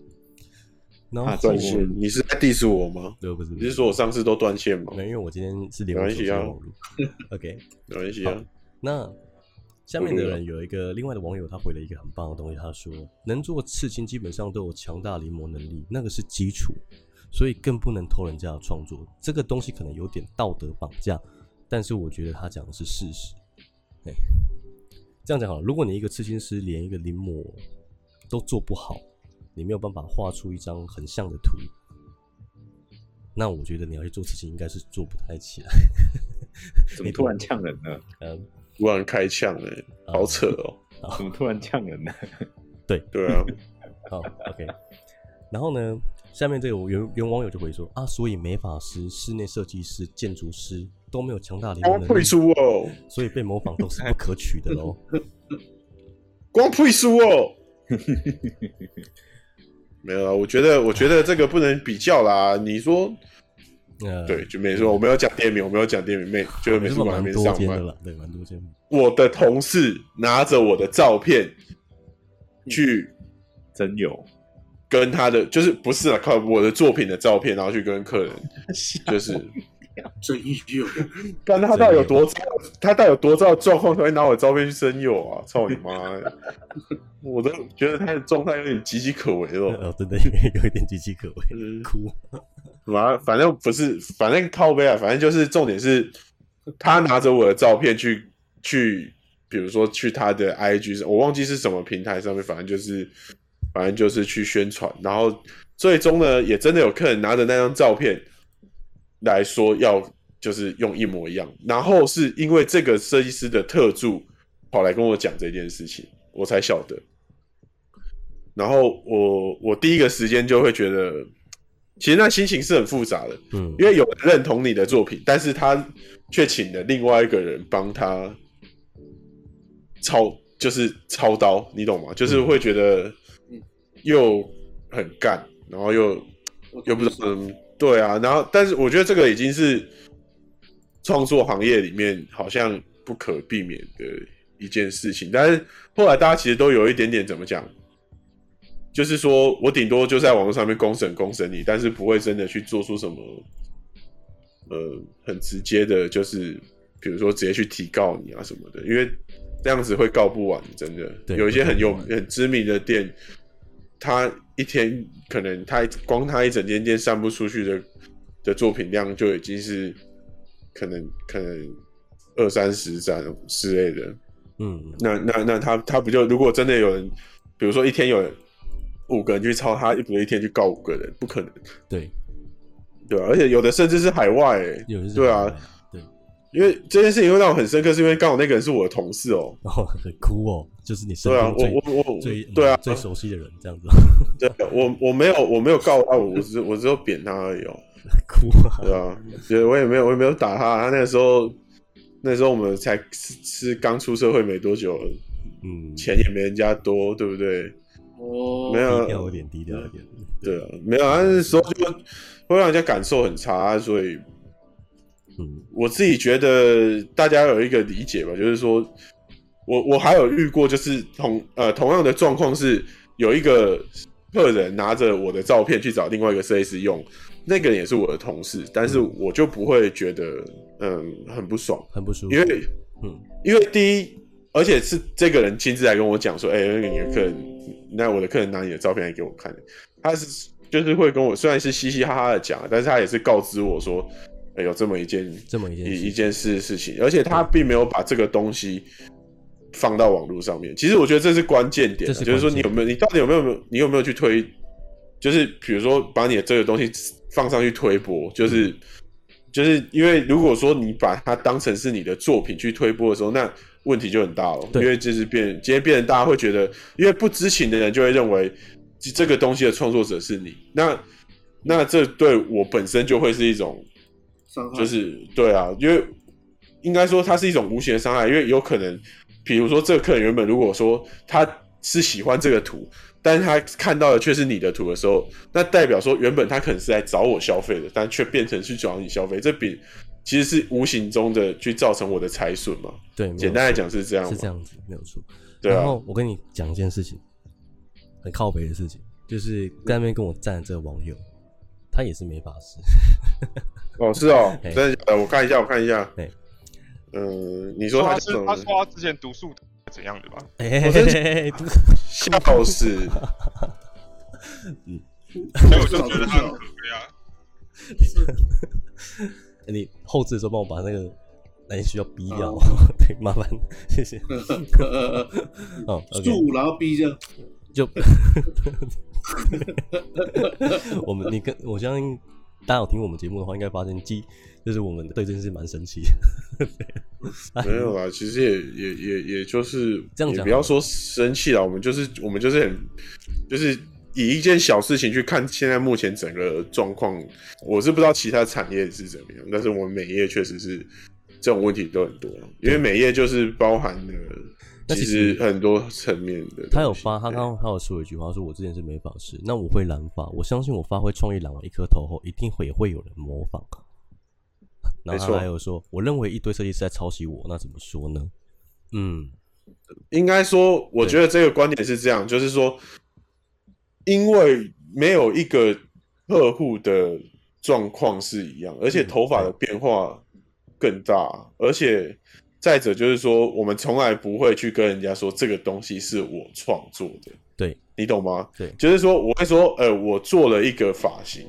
然后断线，你是在 diss 我吗？对，不是，你是说我上次都断线吗？没，因为我今天是连续网络。OK，没关系啊。那下面的人有一个另外的网友，他回了一个很棒的东西，他说：“能做刺青，基本上都有强大临摹能力，那个是基础，所以更不能偷人家的创作。这个东西可能有点道德绑架，但是我觉得他讲的是事实。”哎。这样讲好了，如果你一个刺青师连一个临摹都做不好，你没有办法画出一张很像的图，那我觉得你要去做事情应该是做不太起来。怎么突然呛人呢？嗯，突然开枪哎，好扯哦！怎么突然呛人呢？对对啊，好 OK。然后呢，下面这个原原网友就回说啊，所以美发师、室内设计师、建筑师。都没有强大的能力，哦，所以被模仿都是不可取的喽。光配书哦，没有啊，我觉得，我觉得这个不能比较啦。你说，呃、对，就没说，我没有讲店名，我没有讲店名，没，就美术馆还没上班了，对，蛮多间。我的同事拿着我的照片去真有，跟他的就是不是啊，靠我的作品的照片，然后去跟客人，就是。真有，但 他到底有多糟？他到底有多糟的状况才会拿我的照片去征友啊？操你妈！我都觉得他的状态有点岌岌可危了。哦，真的有一点岌岌可危，哭。妈，反正不是，反正靠背啊，反正就是重点是，他拿着我的照片去去，比如说去他的 IG，我忘记是什么平台上面，反正就是，反正就是去宣传，然后最终呢，也真的有客人拿着那张照片。来说要就是用一模一样，然后是因为这个设计师的特助跑来跟我讲这件事情，我才晓得。然后我我第一个时间就会觉得，其实那心情是很复杂的，嗯，因为有人认同你的作品，但是他却请了另外一个人帮他操，就是操刀，你懂吗？就是会觉得又很干，然后又又不知道嗯。对啊，然后但是我觉得这个已经是创作行业里面好像不可避免的一件事情。但是后来大家其实都有一点点怎么讲，就是说我顶多就在网络上面公审公审你，但是不会真的去做出什么呃很直接的，就是比如说直接去提告你啊什么的，因为这样子会告不完，真的。对，有一些很有很知名的店。他一天可能他光他一整间店散布出去的的作品量就已经是可能可能二三十张之类的，嗯，那那那他他不就如果真的有人，比如说一天有五个人去抄他，一不一天去告五个人，不可能，对，对啊，而且有的甚至是海外、欸，有的对啊。因为这件事情会让我很深刻，是因为刚好那个人是我的同事哦，然后很酷哦，就是你身边最我我我最对啊最熟悉的人这样子。对，我我没有我没有告他，我只我只有扁他而已哦。哭啊，对啊，对，我也没有我也没有打他。他那个时候那时候我们才是刚出社会没多久，嗯，钱也没人家多，对不对？哦，没有低调一点，低调一点。对啊，没有，那时候就会让人家感受很差，所以。嗯，我自己觉得大家有一个理解吧，就是说，我我还有遇过，就是同呃同样的状况是，有一个客人拿着我的照片去找另外一个设计师用，那个人也是我的同事，但是我就不会觉得嗯很不爽，很不舒服，因为嗯，因为第一，而且是这个人亲自来跟我讲说，哎、欸，那个你的客人，那我的客人拿你的照片来给我看，他是就是会跟我虽然是嘻嘻哈哈的讲，但是他也是告知我说。欸、有这么一件这么一件一一件事事情，而且他并没有把这个东西放到网络上面。其实我觉得这是关键点，是就是说你有没有，你到底有没有，你有没有去推？就是比如说把你的这个东西放上去推播，就是、嗯、就是因为如果说你把它当成是你的作品去推播的时候，那问题就很大了。因为就是变今天变成大家会觉得，因为不知情的人就会认为这个东西的创作者是你那。那这对我本身就会是一种伤害，就是对啊，因为应该说它是一种无形的伤害，因为有可能，比如说这个客人原本如果说他是喜欢这个图，但是他看到的却是你的图的时候，那代表说原本他可能是来找我消费的，但却变成去找你消费，这比其实是无形中的去造成我的财损嘛。对，简单来讲是这样，是这样子，没有错。对啊，然后我跟你讲一件事情，很靠北的事情，就是在那边跟我站的这个网友，他也是美发师。哦，是哦，真的假的？我看一下，我看一下。对，嗯，你说他是他说他之前读书怎样的吧？哎，笑死！嗯，所以我就觉得他很可悲啊。你后置的时候帮我把那个。那你需要逼掉，对，麻烦，谢谢。哦，住然后逼掉，就我们你跟我相信大家有听我们节目的话，应该发现，即就是我们对这件事蛮生气。没有啦，其实也也也也就是这样讲，不要说生气了，我们就是我们就是很就是以一件小事情去看现在目前整个状况。我是不知道其他产业是怎么样，但是我们美业确实是。这种问题都很多，因为美业就是包含了其实很多层面的。他有发，他刚刚他有说一句话，说我之前是美发师，那我会染发，我相信我发挥创意染完一颗头后，一定会也会有人模仿。然后他还有说，我认为一堆设计师在抄袭我，那怎么说呢？嗯，应该说，我觉得这个观点是这样，就是说，因为没有一个客户的状况是一样，而且头发的变化。更大，而且再者就是说，我们从来不会去跟人家说这个东西是我创作的，对，你懂吗？对，就是说我会说，呃，我做了一个发型，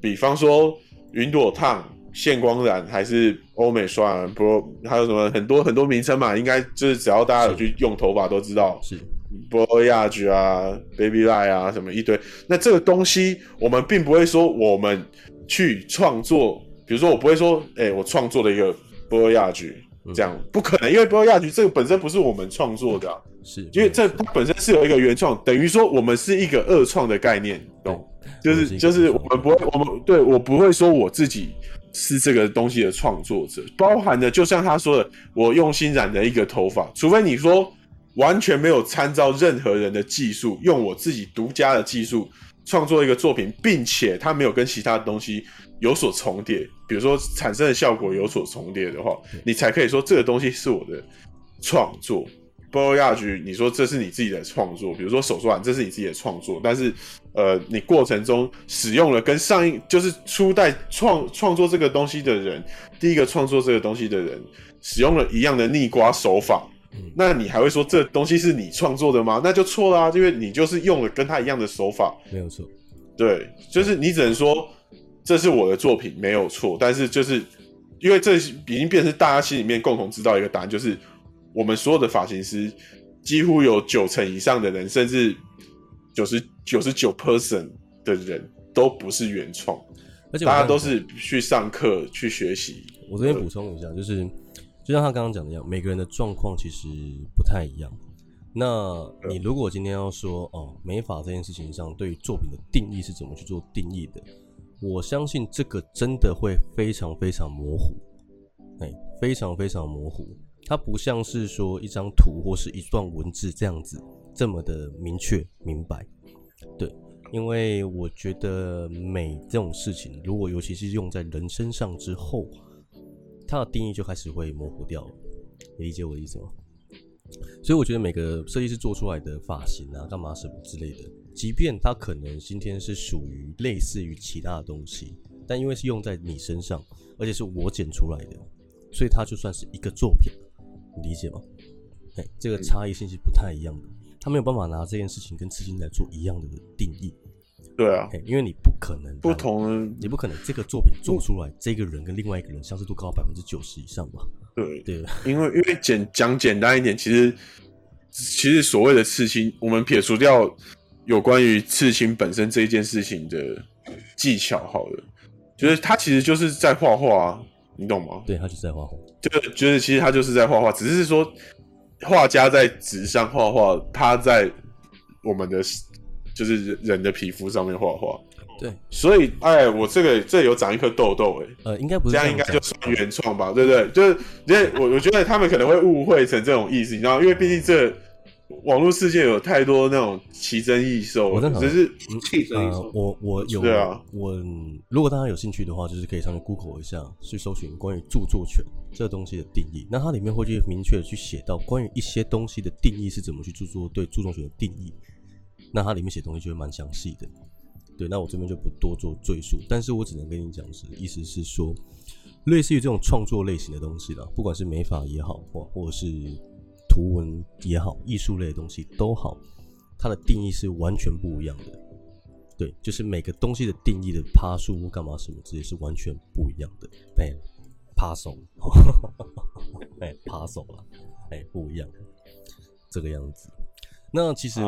比方说云朵烫、线光染还是欧美刷，染，不，还有什么很多很多名称嘛，应该就是只要大家有去用头发都知道，是 Boyage 啊，Baby Light 啊，什么一堆。那这个东西，我们并不会说我们去创作。比如说，我不会说，哎、欸，我创作了一个波亚菊，这样不可能，因为波亚菊这个本身不是我们创作的、啊，是因为这它本身是有一个原创，等于说我们是一个二创的概念，懂？就是就是我们不会，我们对我不会说我自己是这个东西的创作者，包含的就像他说的，我用心染的一个头发，除非你说完全没有参照任何人的技术，用我自己独家的技术创作一个作品，并且它没有跟其他东西。有所重叠，比如说产生的效果有所重叠的话，你才可以说这个东西是我的创作。包括亚局，你说这是你自己的创作，比如说手刷，这是你自己的创作，但是呃，你过程中使用了跟上一就是初代创创作这个东西的人，第一个创作这个东西的人使用了一样的逆瓜手法，那你还会说这东西是你创作的吗？那就错了啊，因为你就是用了跟他一样的手法，没有错。对，就是你只能说。这是我的作品没有错，但是就是因为这已经变成大家心里面共同知道一个答案，就是我们所有的发型师几乎有九成以上的人，甚至九十九十九 percent 的人都不是原创，而且大家都是去上课去学习。我这边补充一下，就是就像他刚刚讲的一样，每个人的状况其实不太一样。那你如果今天要说哦，美法这件事情上对于作品的定义是怎么去做定义的？我相信这个真的会非常非常模糊，哎，非常非常模糊。它不像是说一张图或是一段文字这样子这么的明确明白。对，因为我觉得美这种事情，如果尤其是用在人身上之后，它的定义就开始会模糊掉了。你理解我的意思吗？所以我觉得每个设计师做出来的发型啊，干嘛什么之类的。即便它可能今天是属于类似于其他的东西，但因为是用在你身上，而且是我剪出来的，所以它就算是一个作品，你理解吗？哎，这个差异性是不太一样的，他没有办法拿这件事情跟刺青来做一样的定义。对啊，因为你不可能不同，你不可能这个作品做出来，这个人跟另外一个人相似度高到百分之九十以上吧？对对，因为因为简讲简单一点，其实其实所谓的刺青，我们撇除掉。有关于刺青本身这一件事情的技巧，好了，就是他其实就是在画画啊，你懂吗？对，他就是在画画，就就是其实他就是在画画，只是说画家在纸上画画，他在我们的就是人的皮肤上面画画，对，所以哎，我这个这有长一颗痘痘哎，呃，应该不是这样，应该就算原创吧，对不对？就是因为我我觉得他们可能会误会成这种意思，你知道，因为毕竟这网络世界有太多那种奇珍异兽，我只是奇珍异兽，我我有对啊，我如果大家有兴趣的话，就是可以上去 Google 一下，去搜寻关于著作权这个东西的定义，那它里面会去明确的去写到关于一些东西的定义是怎么去著作对著作权的定义，那它里面写东西就会蛮详细的。对，那我这边就不多做赘述，但是我只能跟你讲是，意思是说，类似于这种创作类型的东西啦，不管是美法也好，或或者是图文也好，艺术类的东西都好，它的定义是完全不一样的。对，就是每个东西的定义的趴数或干嘛什么之类是完全不一样的。哎，趴手，哎，趴手了，哎，不一样，这个样子。那其实。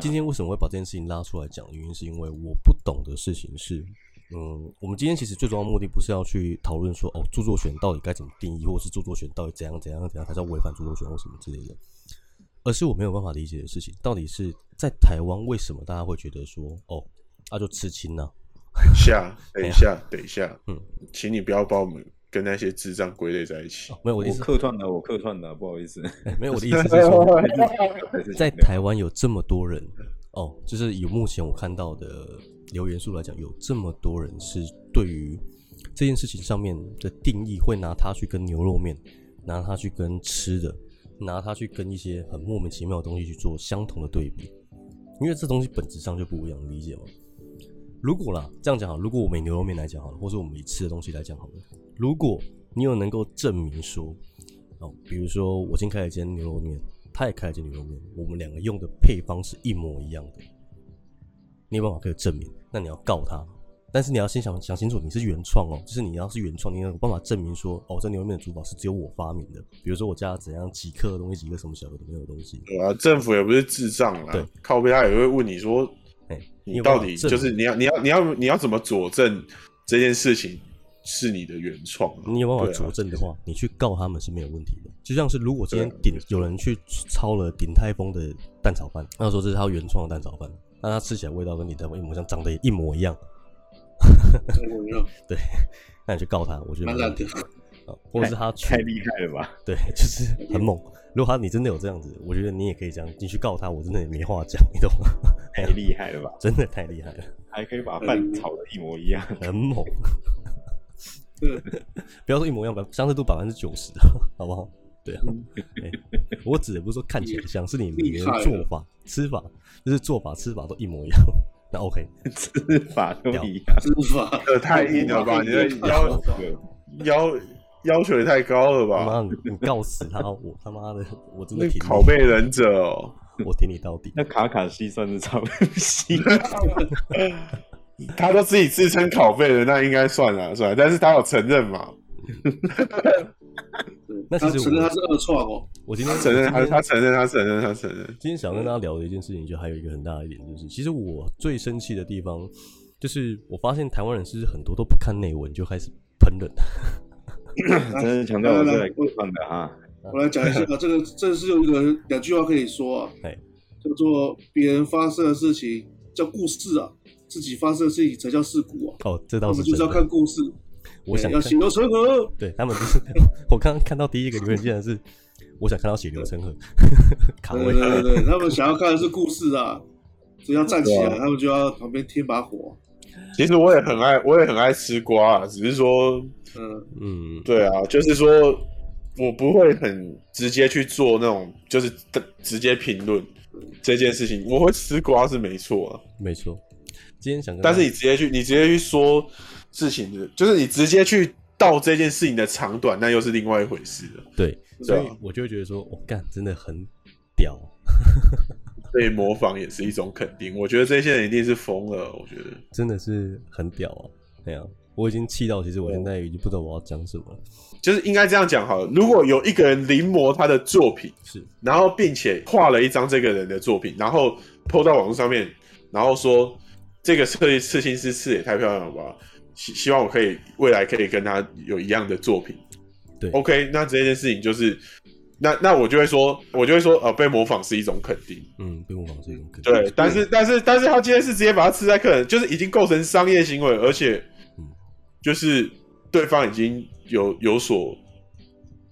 今天为什么会把这件事情拉出来讲？原因是因为我不懂的事情是，嗯，我们今天其实最重要的目的不是要去讨论说，哦，著作权到底该怎么定义，或者是著作权到底怎样怎样怎样才叫违反著作权或什么之类的，而是我没有办法理解的事情，到底是在台湾为什么大家会觉得说，哦，那、啊、就刺青呢？下，等一下，等一下，嗯，请你不要把我们。跟那些智障归类在一起，哦、没有我的意思，我客串的，我客串的，不好意思，欸、没有我的意思是 说，在台湾有这么多人哦，就是以目前我看到的留言数来讲，有这么多人是对于这件事情上面的定义，会拿它去跟牛肉面，拿它去跟吃的，拿它去跟一些很莫名其妙的东西去做相同的对比，因为这东西本质上就不一样，理解吗？如果啦，这样讲好，如果我们以牛肉面来讲好了，或者我们以吃的东西来讲好了。如果你有能够证明说，哦，比如说我今天开了一间牛肉面，他也开了一间牛肉面，我们两个用的配方是一模一样的，你有办法可以证明？那你要告他，但是你要先想想清楚，你是原创哦，就是你要是原创，你有办法证明说，哦，这牛肉面的煮法是只有我发明的，比如说我加了怎样几克的东西，几个什么小的没有东西。对啊，政府也不是智障啊，对，靠边他也会问你说，哎、欸，你到底就是你要你要你要你要怎么佐证这件事情？是你的原创，你有办法佐证的话，啊、你去告他们是没有问题的。就像是如果今天鼎有人去抄了鼎泰丰的蛋炒饭，那说这是他原创的蛋炒饭，那他吃起来味道跟鼎泰丰一模一样，长得也一模一样，一模一样。对，那你去告他，我觉得蛮烂的。或者是他太厉害了吧？对，就是很猛。如果他你真的有这样子，我觉得你也可以这样，你去告他，我真的也没话讲，你懂吗？太厉害了吧？真的太厉害了，还可以把饭炒的一模一样，很猛。不要说一模一样，百相似度百分之九十，好不好？对啊，欸、我指的不是说看起来像，是你连做法、吃法，就是做法、吃法都一模一样。那 OK，吃法都一样，吃法这太硬了吧？你的要要要求也太高了吧？妈，你告死他！我他妈的，我真的挺拷贝忍者哦，我挺你到底。那卡卡西算是抄袭？他都自己自称拷贝了，那应该算了算了，但是他有承认嘛？那其实承认他是二创哦。我今天承认他，他承认，他承认，他承认。今天想跟大家聊的一件事情，就还有一个很大的一点，就是其实我最生气的地方，就是我发现台湾人是不是很多都不看内文就开始喷人。真是强调我是来过分的啊。我来讲一下，这个这是有一个两句话可以说啊，叫做别人发生的事情叫故事啊。自己发生的事情才叫事故啊！哦，这倒是。我们就是要看故事。我想要血流成河。对他们就是，我刚刚看到第一个留言竟然是，我想看到血流成河。对对对，他们想要看的是故事啊！只要站起来，他们就要旁边添把火。其实我也很爱，我也很爱吃瓜啊，只是说，嗯嗯，对啊，就是说我不会很直接去做那种，就是直接评论这件事情。我会吃瓜是没错啊，没错。今天想跟，但是你直接去，你直接去说事情的，就是你直接去到这件事情的长短，那又是另外一回事了。对，所以我就会觉得说，我、哦、干真的很屌，被模仿也是一种肯定。我觉得这些人一定是疯了，我觉得真的是很屌啊！对啊，我已经气到，其实我现在已经不知道我要讲什么了。就是应该这样讲好了，如果有一个人临摹他的作品，是，然后并且画了一张这个人的作品，然后 PO 到网络上面，然后说。这个设计刺青师刺也太漂亮了吧！希希望我可以未来可以跟他有一样的作品。对，OK，那这件事情就是那那我就会说，我就会说，呃，被模仿是一种肯定。嗯，被模仿是一种肯定。对，但是但是但是他今天是直接把它吃在客人，就是已经构成商业行为，而且，就是对方已经有有所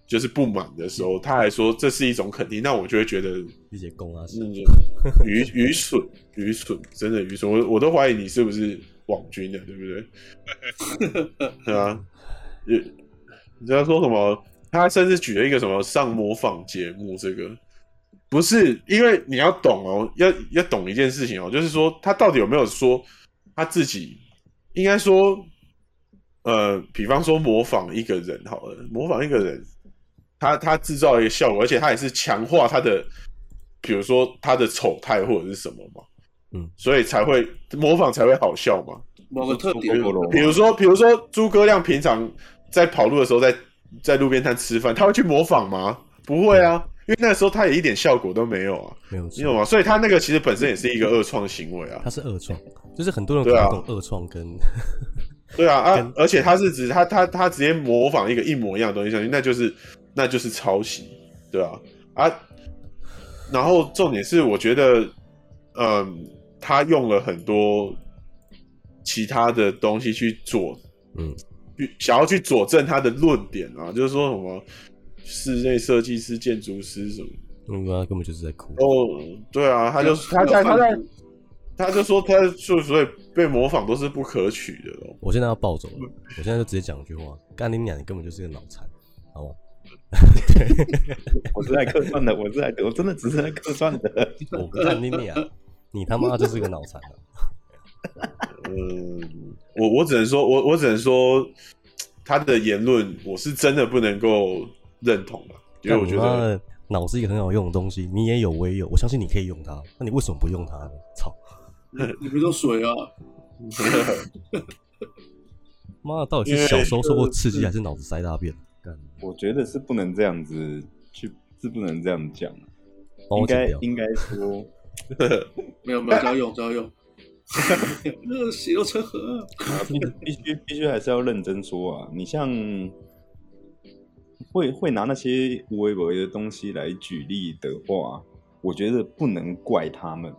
就是不满的时候，他还说这是一种肯定，那我就会觉得一些公啊，是 愚愚蠢愚蠢，真的愚蠢。我我都怀疑你是不是网军的，对不对？对啊，你你知道说什么？他甚至举了一个什么上模仿节目，这个不是因为你要懂哦，要要懂一件事情哦，就是说他到底有没有说他自己应该说，呃，比方说模仿一个人好了，模仿一个人，他他制造一个效果，而且他也是强化他的，比如说他的丑态或者是什么嘛，嗯，所以才会模仿才会好笑嘛，某个特点，比如说比如说诸葛亮平常在跑路的时候在。在路边摊吃饭，他会去模仿吗？不会啊，因为那个时候他也一点效果都没有啊，没有，你懂吗？所以他那个其实本身也是一个恶创行为啊，他是恶创，就是很多人不懂恶创跟，对啊啊，啊，而且他是指他他他直接模仿一个一模一样的东西上去，那就是那就是抄袭，对啊啊，然后重点是我觉得，嗯，他用了很多其他的东西去做，嗯。想要去佐证他的论点啊，就是说什么室内设计师、建筑师什么，嗯，他根本就是在哭。哦，对啊，他就他在他在，他就说他就所以被模仿都是不可取的。我现在要暴走了，我现在就直接讲一句话：干你娘，你根本就是个脑残，好吗？我是来客串的，我是来，我真的只是来客串的。我不干你啊，你他妈就是个脑残。嗯，我我只能说，我我只能说，他的言论我是真的不能够认同的，因为我觉得脑是一个很好用的东西，你也有，我也有，我相信你可以用它，那你为什么不用它呢？操！你不用水啊！妈的，到底是小时候受过刺激，还是脑子塞大便？我觉得是不能这样子去，是不能这样讲。应该应该说，没有没有，只要用只要用。热血又成河，必必须必须还是要认真说啊！你像会会拿那些无微博的东西来举例的话，我觉得不能怪他们，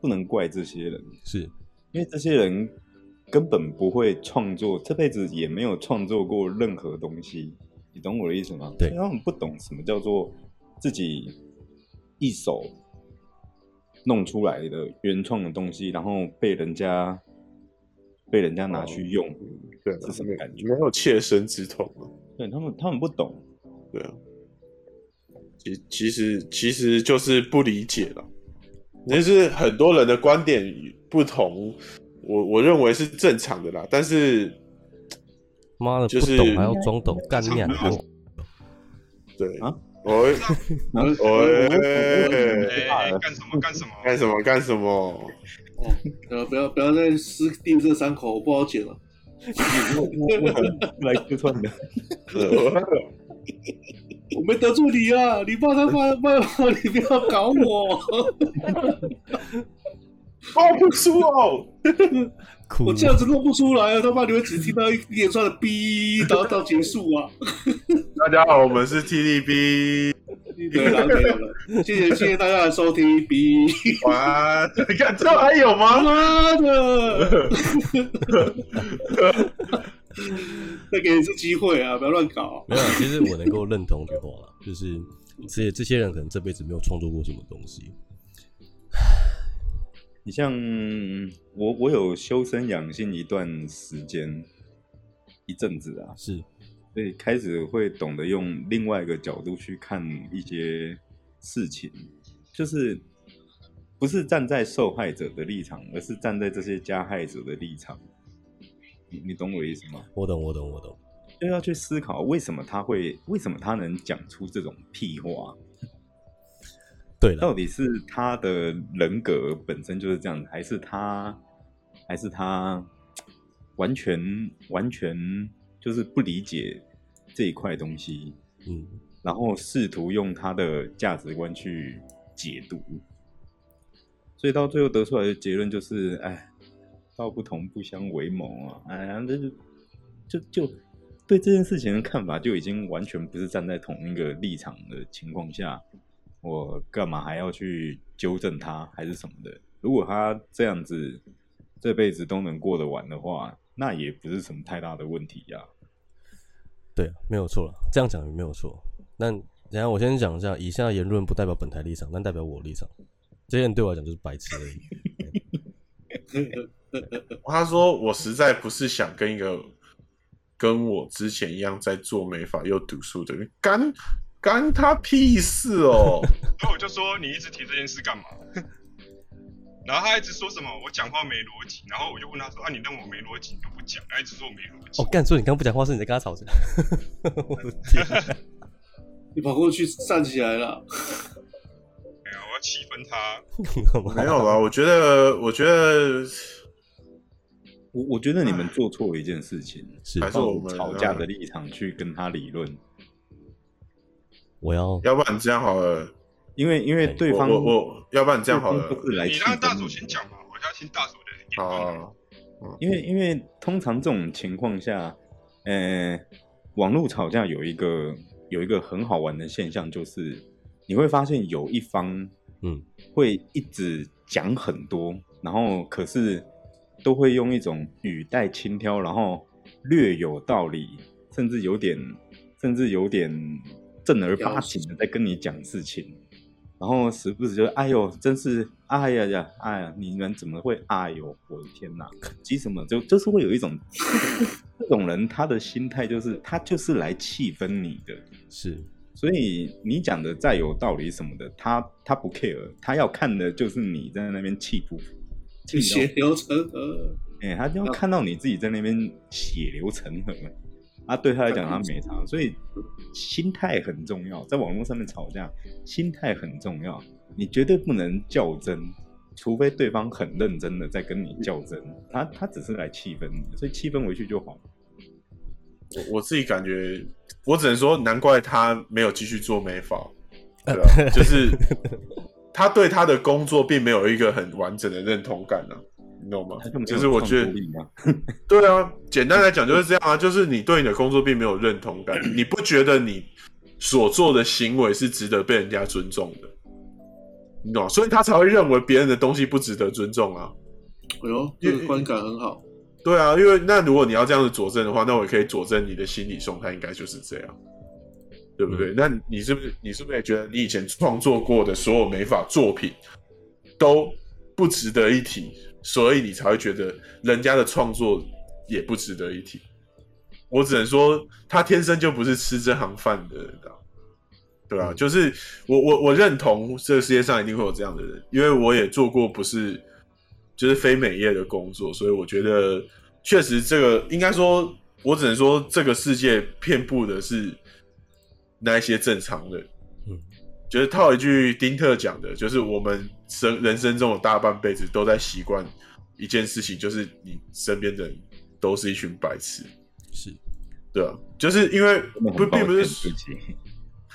不能怪这些人，是因为这些人根本不会创作，这辈子也没有创作过任何东西，你懂我的意思吗？对，他们不懂什么叫做自己一手。弄出来的原创的东西，然后被人家被人家拿去用，对，是什么感觉？没有切身之痛啊！对他们，他们不懂，对啊。其其实其实就是不理解了，就是很多人的观点不同，我我认为是正常的啦。但是，妈的，就是不懂还要装懂，干你娘！对啊。喂，喂，干什么？干什么？干什么？干什么？哦，呃，不要不要再撕定这伤口，不好剪了。来客串的，我没得罪你啊！你爸他妈妈，你不要搞我。哦，不出哦。哭我这样子弄不出来啊！他妈，你们只听到一连串的“哔”，然后到结束啊！大家好，我们是 T D B。对了，对了，谢谢谢谢大家的收听。B，晚安。你看，这还有吗？妈的！再给你一次机会啊！不要乱搞。没有，其实我能够认同一句话，就是这些这些人可能这辈子没有创作过什么东西。你像我，我有修身养性一段时间，一阵子啊，是，所以开始会懂得用另外一个角度去看一些事情，就是不是站在受害者的立场，而是站在这些加害者的立场。你你懂我的意思吗？我懂，我懂，我懂。就要去思考为什么他会，为什么他能讲出这种屁话。对，到底是他的人格本身就是这样子，还是他，还是他完全完全就是不理解这一块东西，嗯，然后试图用他的价值观去解读，所以到最后得出来的结论就是，哎，道不同不相为谋啊，哎呀，这就就就对这件事情的看法就已经完全不是站在同一个立场的情况下，我干嘛还要去纠正他还是什么的？如果他这样子这辈子都能过得完的话，那也不是什么太大的问题呀、啊。对，没有错了，这样讲也没有错。那等下我先讲一下，以下言论不代表本台立场，但代表我立场。这些人对我来讲就是白痴而已。他说：“我实在不是想跟一个。”跟我之前一样在做美发又读书的人，干干他屁事哦！所以我就说你一直提这件事干嘛？然后他一直说什么我讲话没逻辑，然后我就问他说啊，你认为我没逻辑你就不讲，他一直说我没逻辑。哦，干，所以你刚刚不讲话是你在跟他吵架？我的天！你跑过去站起来了？没有，我要气愤他。没有吧？我觉得，我觉得。我我觉得你们做错了一件事情，是还是我们吵架的立场去跟他理论。我要，要不然这样好了，因为因为对方我，我，我要不然这样好了，你让大主先讲嘛，我要听大主的。啊，因为因为通常这种情况下，呃，网络吵架有一个有一个很好玩的现象，就是你会发现有一方嗯会一直讲很多，然后可是。都会用一种语带轻佻，然后略有道理，甚至有点，甚至有点正儿八经的在跟你讲事情，然后时不时就哎呦，真是哎呀呀，哎呀，你们怎么会哎呦，我的天哪，急什么？就就是会有一种 这种人，他的心态就是他就是来气愤你的，是，所以你讲的再有道理什么的，他他不 care，他要看的就是你在那边气不气。血流成河，哎、欸，他就要看到你自己在那边血流成河，啊，对他来讲他没差，所以心态很重要，在网络上面吵架，心态很重要，你绝对不能较真，除非对方很认真的在跟你较真，他他只是来气愤你，所以气愤回去就好。我我自己感觉，我只能说，难怪他没有继续做美发，对吧？就是。他对他的工作并没有一个很完整的认同感呢、啊，你懂吗？就是我觉得，对啊，简单来讲就是这样啊，就是你对你的工作并没有认同感，你不觉得你所做的行为是值得被人家尊重的，你懂吗？所以他才会认为别人的东西不值得尊重啊。哎呦，这个观感很好。对啊，因为那如果你要这样子佐证的话，那我也可以佐证你的心理状态应该就是这样。对不对？嗯、那你是不是你是不是也觉得你以前创作过的所有美法作品都不值得一提，所以你才会觉得人家的创作也不值得一提？我只能说，他天生就不是吃这行饭的人，对吧？嗯、就是我我我认同这个世界上一定会有这样的人，因为我也做过不是就是非美业的工作，所以我觉得确实这个应该说，我只能说这个世界遍布的是。那一些正常人，嗯，就是套一句丁特讲的，就是我们生人生中的大半辈子都在习惯一件事情，就是你身边的人都是一群白痴，是，对啊，就是因为不并不是，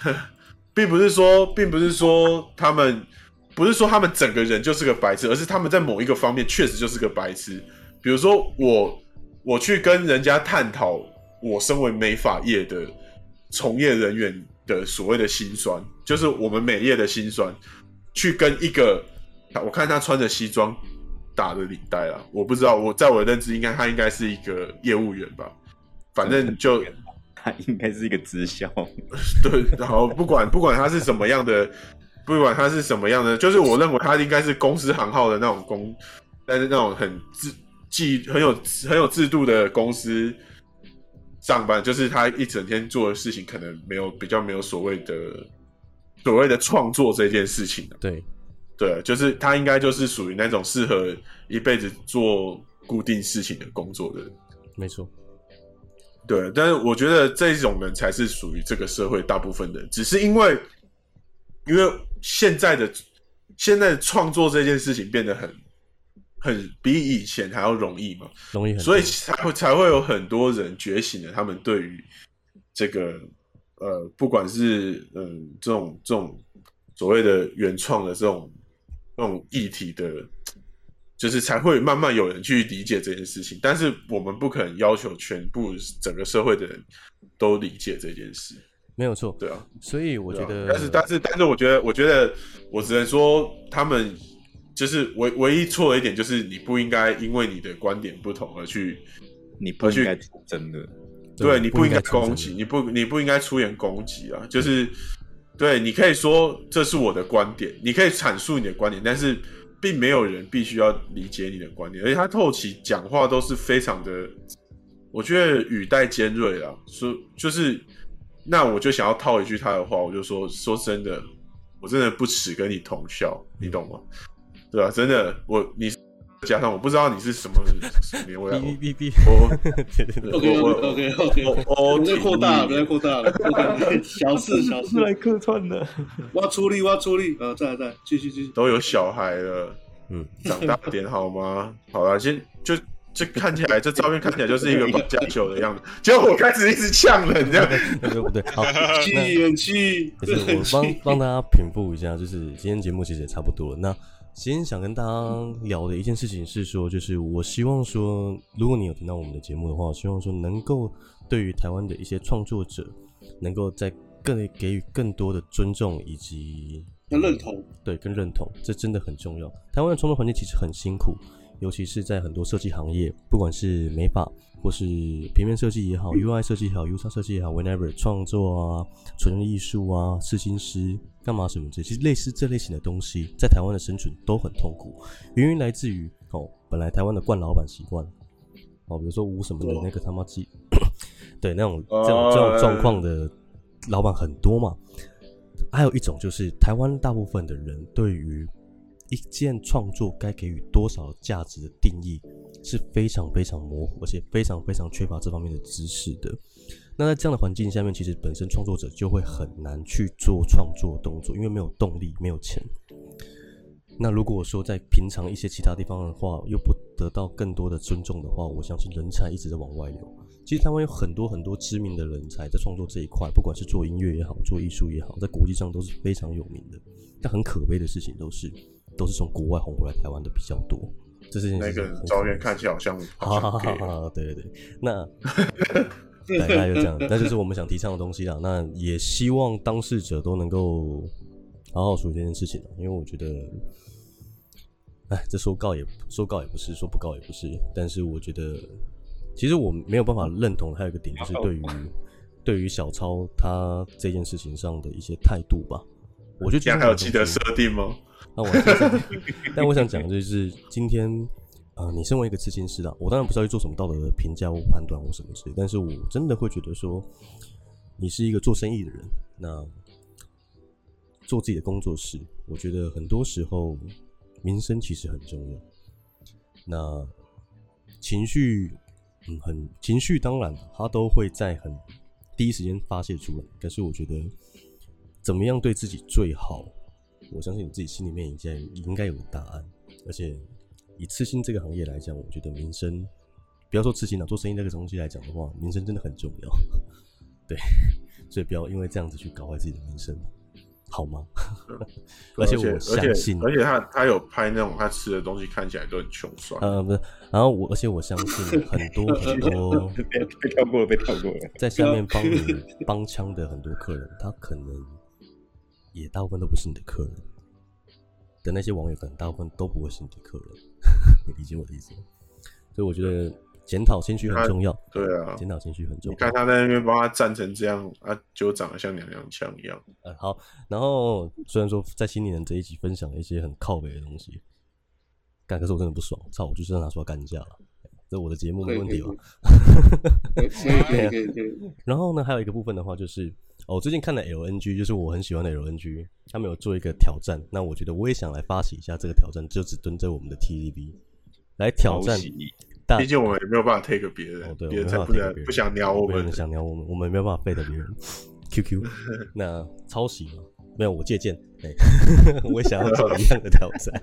并不是说，并不是说他们不是说他们整个人就是个白痴，而是他们在某一个方面确实就是个白痴。比如说我我去跟人家探讨我身为美发业的。从业人员的所谓的辛酸，就是我们美业的辛酸。去跟一个，我看他穿着西装，打着领带啦，我不知道，我在我的认知，应该他应该是一个业务员吧。反正就他应该是一个直销。对，然后不管不管他是什么样的，不管他是什么样的，就是我认为他应该是公司行号的那种公，但是那种很制既很有很有制度的公司。上班就是他一整天做的事情，可能没有比较没有所谓的所谓的创作这件事情。对，对，就是他应该就是属于那种适合一辈子做固定事情的工作的人。没错，对，但是我觉得这种人才是属于这个社会大部分的人，只是因为因为现在的现在创作这件事情变得很。很比以前还要容易嘛，容易很，所以才会才会有很多人觉醒了。他们对于这个呃，不管是嗯、呃、这种这种所谓的原创的这种这种议题的就是才会慢慢有人去理解这件事情。但是我们不可能要求全部整个社会的人都理解这件事。没有错，对啊。所以我觉得，但是但是但是，我觉得我觉得我只能说，他们就是唯唯一错的一点，就是你不应该因为你的观点不同而去，你不应该真的。对，你不应该攻击，你不你不应该出言攻击啊！就是，对，你可以说这是我的观点，你可以阐述你的观点，但是并没有人必须要理解你的观点。而且他后期讲话都是非常的，我觉得语带尖锐啊，说就是，那我就想要套一句他的话，我就说，说真的，我真的不耻跟你同校，你懂吗？对吧？真的，我你。加上我不知道你是什么名，我要 B B B，我 OK OK OK，我我在扩大，不要扩大了，小事小事来客串的，我要出力，我要出力，呃，再来再来，继续继续，都有小孩了，嗯，长大点好吗？好了，先就这看起来，这照片看起来就是一个绑架球的样子，结果我开始一直呛了，你这样对不对？好，气元气，就是我帮帮大家平复一下，就是今天节目其实也差不多了，那。今天想跟大家聊的一件事情是说，就是我希望说，如果你有听到我们的节目的话，我希望说能够对于台湾的一些创作者，能够在更给予更多的尊重以及认同，对，跟认同，这真的很重要。台湾的创作环境其实很辛苦。尤其是在很多设计行业，不管是美发或是平面设计也好，UI 设计也好，UX 设计也好，whenever 创作啊、纯艺术啊、刺青师干嘛什么这，其实类似这类型的东西，在台湾的生存都很痛苦。原因来自于哦，本来台湾的惯老板习惯哦，比如说吴什么的那个他妈鸡，对那种这种这种状况的老板很多嘛。还有一种就是台湾大部分的人对于一件创作该给予多少价值的定义是非常非常模糊，而且非常非常缺乏这方面的知识的。那在这样的环境下面，其实本身创作者就会很难去做创作动作，因为没有动力，没有钱。那如果说在平常一些其他地方的话，又不得到更多的尊重的话，我相信人才一直在往外流。其实台湾有很多很多知名的人才在创作这一块，不管是做音乐也好，做艺术也好，在国际上都是非常有名的。但很可悲的事情都是。都是从国外红回来台湾的比较多，这是那个照片看起来好像，好好好好，对对对，那 大概就这样，那就是我们想提倡的东西啦。那也希望当事者都能够好好处理这件事情，因为我觉得，哎，这说告也说告也不是，说不告也不是，但是我觉得，其实我没有办法认同，还有一个点就是对于对于小超他这件事情上的一些态度吧。我就觉得还有记得设定吗？那我，但我想讲的就是今天，呃，你身为一个刺青师啊，我当然不是要去做什么道德的评价或判断或什么之类，但是我真的会觉得说，你是一个做生意的人，那做自己的工作室，我觉得很多时候名声其实很重要。那情绪，嗯，很情绪，当然他都会在很第一时间发泄出来，但是我觉得怎么样对自己最好？我相信你自己心里面已经应该有答案，而且以刺青这个行业来讲，我觉得民生，不要说刺青了，做生意这个东西来讲的话，民生真的很重要。对，所以不要因为这样子去搞坏自己的名声，好吗？而且我相信，而且他他有拍那种他吃的东西看起来都很穷酸。呃，不是，然后我而且我相信很多 很多被跳过了，被跳过了，在下面帮你帮腔的很多客人，他可能。也大部分都不是你的客人，的那些网友可能大部分都不会是你的客人，你理解我的意思吗？所以我觉得检讨情绪很重要。对啊，检讨情绪很重要。你看他在那边帮他站成这样啊，就长得像娘娘腔一样。嗯，好。然后虽然说在新年人这一集分享了一些很靠北的东西，干，可是我真的不爽，操，我就是要拿出来干架了。这我的节目没问题吧？可以可以可以 可以。然后呢，还有一个部分的话就是。哦，我最近看了 LNG，就是我很喜欢的 LNG，他们有做一个挑战，那我觉得我也想来发起一下这个挑战，就只蹲在我们的 TVB 来挑战。毕竟我们也没有办法 take 别人，别人才不能不想鸟我们，想鸟我们，我们没有办法 fake 别人。QQ，那抄袭吗？没有，我借鉴。哎，我也想要做一样的挑战。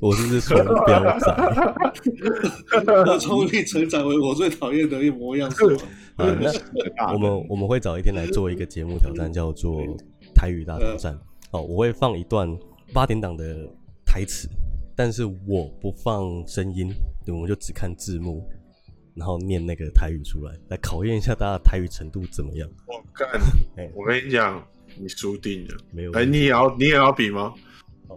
我是不是双标仔？我从你成长为我最讨厌的一模样是吗？啊，那 我们我们会找一天来做一个节目挑战，叫做台语大挑战。哦，我会放一段八点档的台词，但是我不放声音，对，我们就只看字幕，然后念那个台语出来，来考验一下大家的台语程度怎么样。我干，我跟你讲，你输定了。没有，哎，你也要，你也要比吗？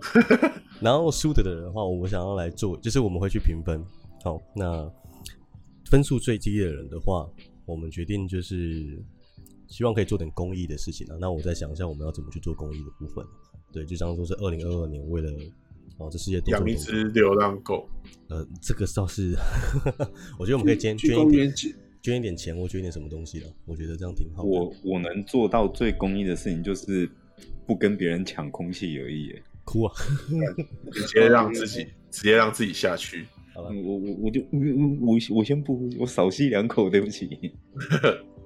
然后输的的人的话，我们想要来做，就是我们会去评分。好，那分数最低的人的话，我们决定就是希望可以做点公益的事情啊。那我再想一下，我们要怎么去做公益的部分。对，就像说是二零二二年为了哦这世界多养一只流浪狗。呃，这个倒是，我觉得我们可以捐捐一点捐一点钱，或捐一点什么东西了。我觉得这样挺好。我我能做到最公益的事情，就是不跟别人抢空气而已。哭啊！直接让自己 直接让自己下去。好了，我我我就我我我先不，我少吸两口，对不起。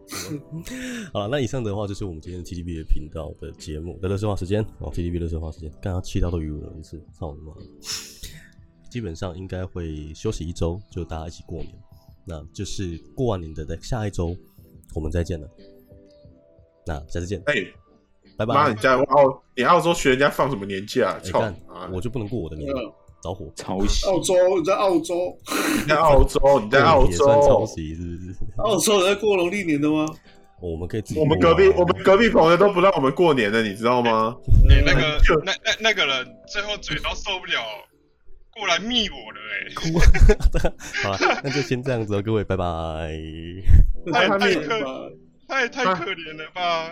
好了，那以上的话就是我们今天 T T B 的频道的节目的乐说话时间哦，T T B 乐色话时间，刚刚气到都语无伦次，操你妈！基本上应该会休息一周，就大家一起过年，那就是过完年的的下一周我们再见了。那下次见。欸拜拜！妈，你在澳，你澳洲学人家放什么年假？操、欸！我就不能过我的年？着火！抄袭！澳洲，你在澳洲？你在澳洲？你在澳洲？也算抄袭是不是？澳洲人在过农历年的吗？我们可以自己。我们隔壁，我们隔壁朋友都不让我们过年的，你知道吗？你那个，那那那个人最后嘴都受不了，过来密我了哎！哭！好了，那就先这样子了，各位，拜拜。太太可。太太可怜了吧！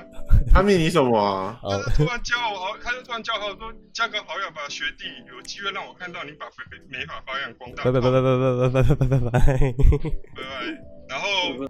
他密你什么啊？他就突然叫我好，他就突然叫我说加个好友吧，学弟，有机会让我看到你把美美发发扬光大。拜拜拜拜拜拜拜拜拜拜拜拜拜。然后。